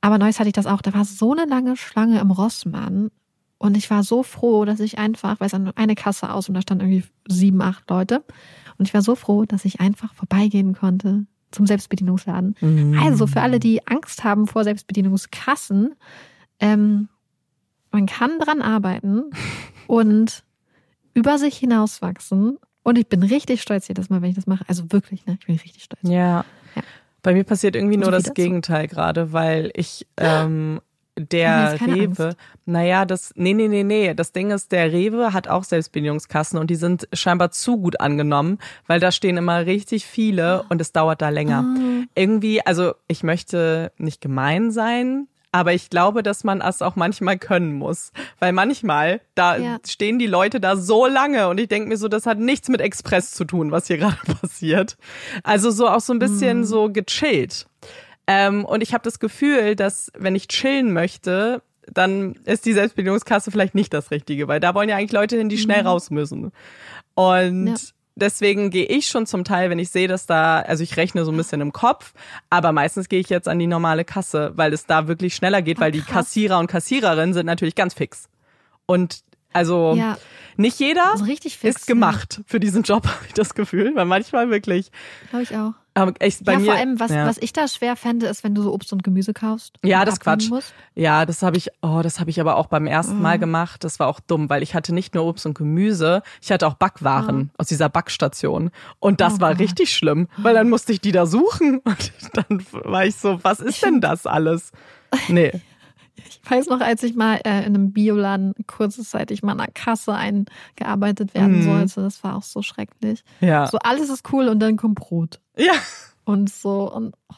Aber neues hatte ich das auch. Da war so eine lange Schlange im Rossmann. Und ich war so froh, dass ich einfach, weil es dann eine Kasse aus und da standen irgendwie sieben, acht Leute. Und ich war so froh, dass ich einfach vorbeigehen konnte zum Selbstbedienungsladen. Mhm. Also für alle, die Angst haben vor Selbstbedienungskassen, ähm, man kann dran arbeiten und über sich hinauswachsen. Und ich bin richtig stolz jedes Mal, wenn ich das mache. Also wirklich, ne? Ich bin richtig stolz. Ja. ja. Bei mir passiert irgendwie nur das Gegenteil gerade, weil ich ähm, der Rewe, Angst. naja, das, nee, nee, nee, nee. Das Ding ist, der Rewe hat auch Selbstbedienungskassen und die sind scheinbar zu gut angenommen, weil da stehen immer richtig viele und es dauert da länger. Oh. Irgendwie, also ich möchte nicht gemein sein, aber ich glaube, dass man es auch manchmal können muss. Weil manchmal, da ja. stehen die Leute da so lange und ich denke mir so, das hat nichts mit Express zu tun, was hier gerade passiert. Also so auch so ein bisschen mhm. so gechillt. Ähm, und ich habe das Gefühl, dass wenn ich chillen möchte, dann ist die Selbstbedienungskasse vielleicht nicht das Richtige, weil da wollen ja eigentlich Leute hin, die schnell mhm. raus müssen. Und ja. Deswegen gehe ich schon zum Teil, wenn ich sehe, dass da, also ich rechne so ein bisschen im Kopf, aber meistens gehe ich jetzt an die normale Kasse, weil es da wirklich schneller geht, oh, weil die Kassierer und Kassiererinnen sind natürlich ganz fix. Und also ja. nicht jeder also fix, ist gemacht ja. für diesen Job, habe ich das Gefühl, weil manchmal wirklich. Glaube ich auch. Aber echt, bei ja, mir, vor allem, was, ja. was ich da schwer fände, ist, wenn du so Obst und Gemüse kaufst. Ja, das Quatsch. Musst. Ja, das habe ich, oh, das habe ich aber auch beim ersten Mal mhm. gemacht. Das war auch dumm, weil ich hatte nicht nur Obst und Gemüse, ich hatte auch Backwaren oh. aus dieser Backstation. Und das oh, war Gott. richtig schlimm, weil dann musste ich die da suchen. Und dann war ich so, was ist denn das alles? Nee. Ich weiß noch, als ich mal äh, in einem Bioladen kurzzeitig mal an der Kasse eingearbeitet werden mhm. sollte, das war auch so schrecklich. Ja. So alles ist cool und dann kommt Brot. Ja. Und so und oh,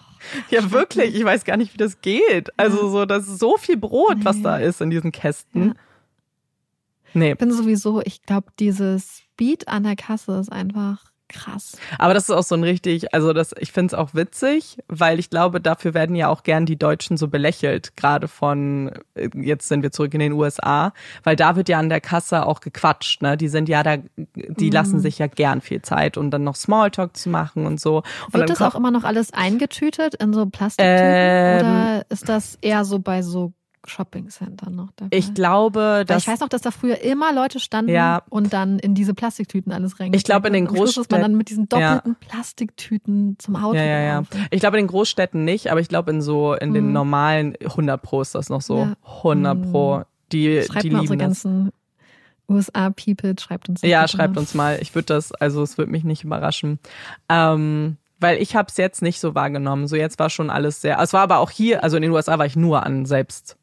ja, wirklich. Ich weiß gar nicht, wie das geht. Also so, das ist so viel Brot, nee. was da ist in diesen Kästen. Ja. Nee. Ich bin sowieso, ich glaube, dieses Speed an der Kasse ist einfach Krass. Aber das ist auch so ein richtig, also das, ich finde es auch witzig, weil ich glaube, dafür werden ja auch gern die Deutschen so belächelt, gerade von, jetzt sind wir zurück in den USA, weil da wird ja an der Kasse auch gequatscht, ne? Die sind ja da, die mhm. lassen sich ja gern viel Zeit, um dann noch Smalltalk zu machen und so. Und wird das auch immer noch alles eingetütet in so Plastiktüten ähm, oder ist das eher so bei so Shopping-Center noch dabei. Ich glaube, dass. ich weiß noch, dass da früher immer Leute standen ja. und dann in diese Plastiktüten alles rein. Ich glaube, in den Großstädten. ist man dann mit diesen doppelten ja. Plastiktüten zum Auto. Ja, ja, ja. Ich glaube, in den Großstädten nicht, aber ich glaube, in so, in den mhm. normalen 100 Pro ist das noch so. Ja. 100 Pro. Mhm. Die, Schreibt die lieben unsere ganzen USA-People, schreibt uns. Ja, schreibt mal. uns mal. Ich würde das, also es würde mich nicht überraschen. Ähm, weil ich habe es jetzt nicht so wahrgenommen. So jetzt war schon alles sehr. Es war aber auch hier, also in den USA war ich nur an selbst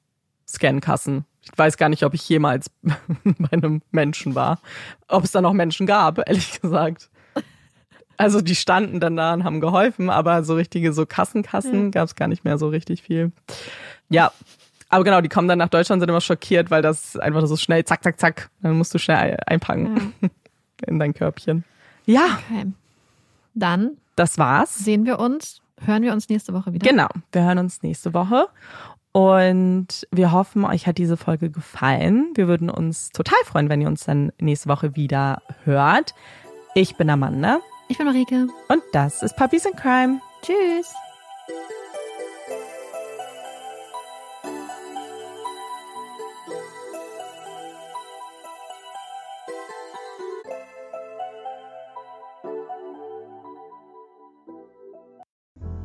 Scankassen. Ich weiß gar nicht, ob ich jemals bei einem Menschen war. Ob es da noch Menschen gab, ehrlich gesagt. Also die standen dann da und haben geholfen, aber so richtige so Kassenkassen ja. gab es gar nicht mehr so richtig viel. Ja, aber genau, die kommen dann nach Deutschland, sind immer schockiert, weil das einfach so schnell, zack, zack, zack, dann musst du schnell einpacken ja. in dein Körbchen. Ja. Okay. Dann. Das war's. Sehen wir uns, hören wir uns nächste Woche wieder. Genau, wir hören uns nächste Woche. Und wir hoffen, euch hat diese Folge gefallen. Wir würden uns total freuen, wenn ihr uns dann nächste Woche wieder hört. Ich bin Amanda. Ich bin Marike. Und das ist Puppies in Crime. Tschüss.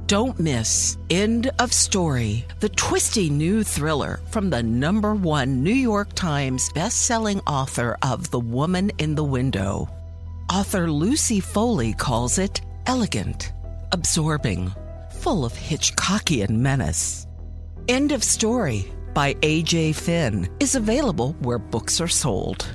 Don't miss End of Story, the twisty new thriller from the number one New York Times bestselling author of The Woman in the Window. Author Lucy Foley calls it elegant, absorbing, full of Hitchcockian menace. End of Story by A.J. Finn is available where books are sold.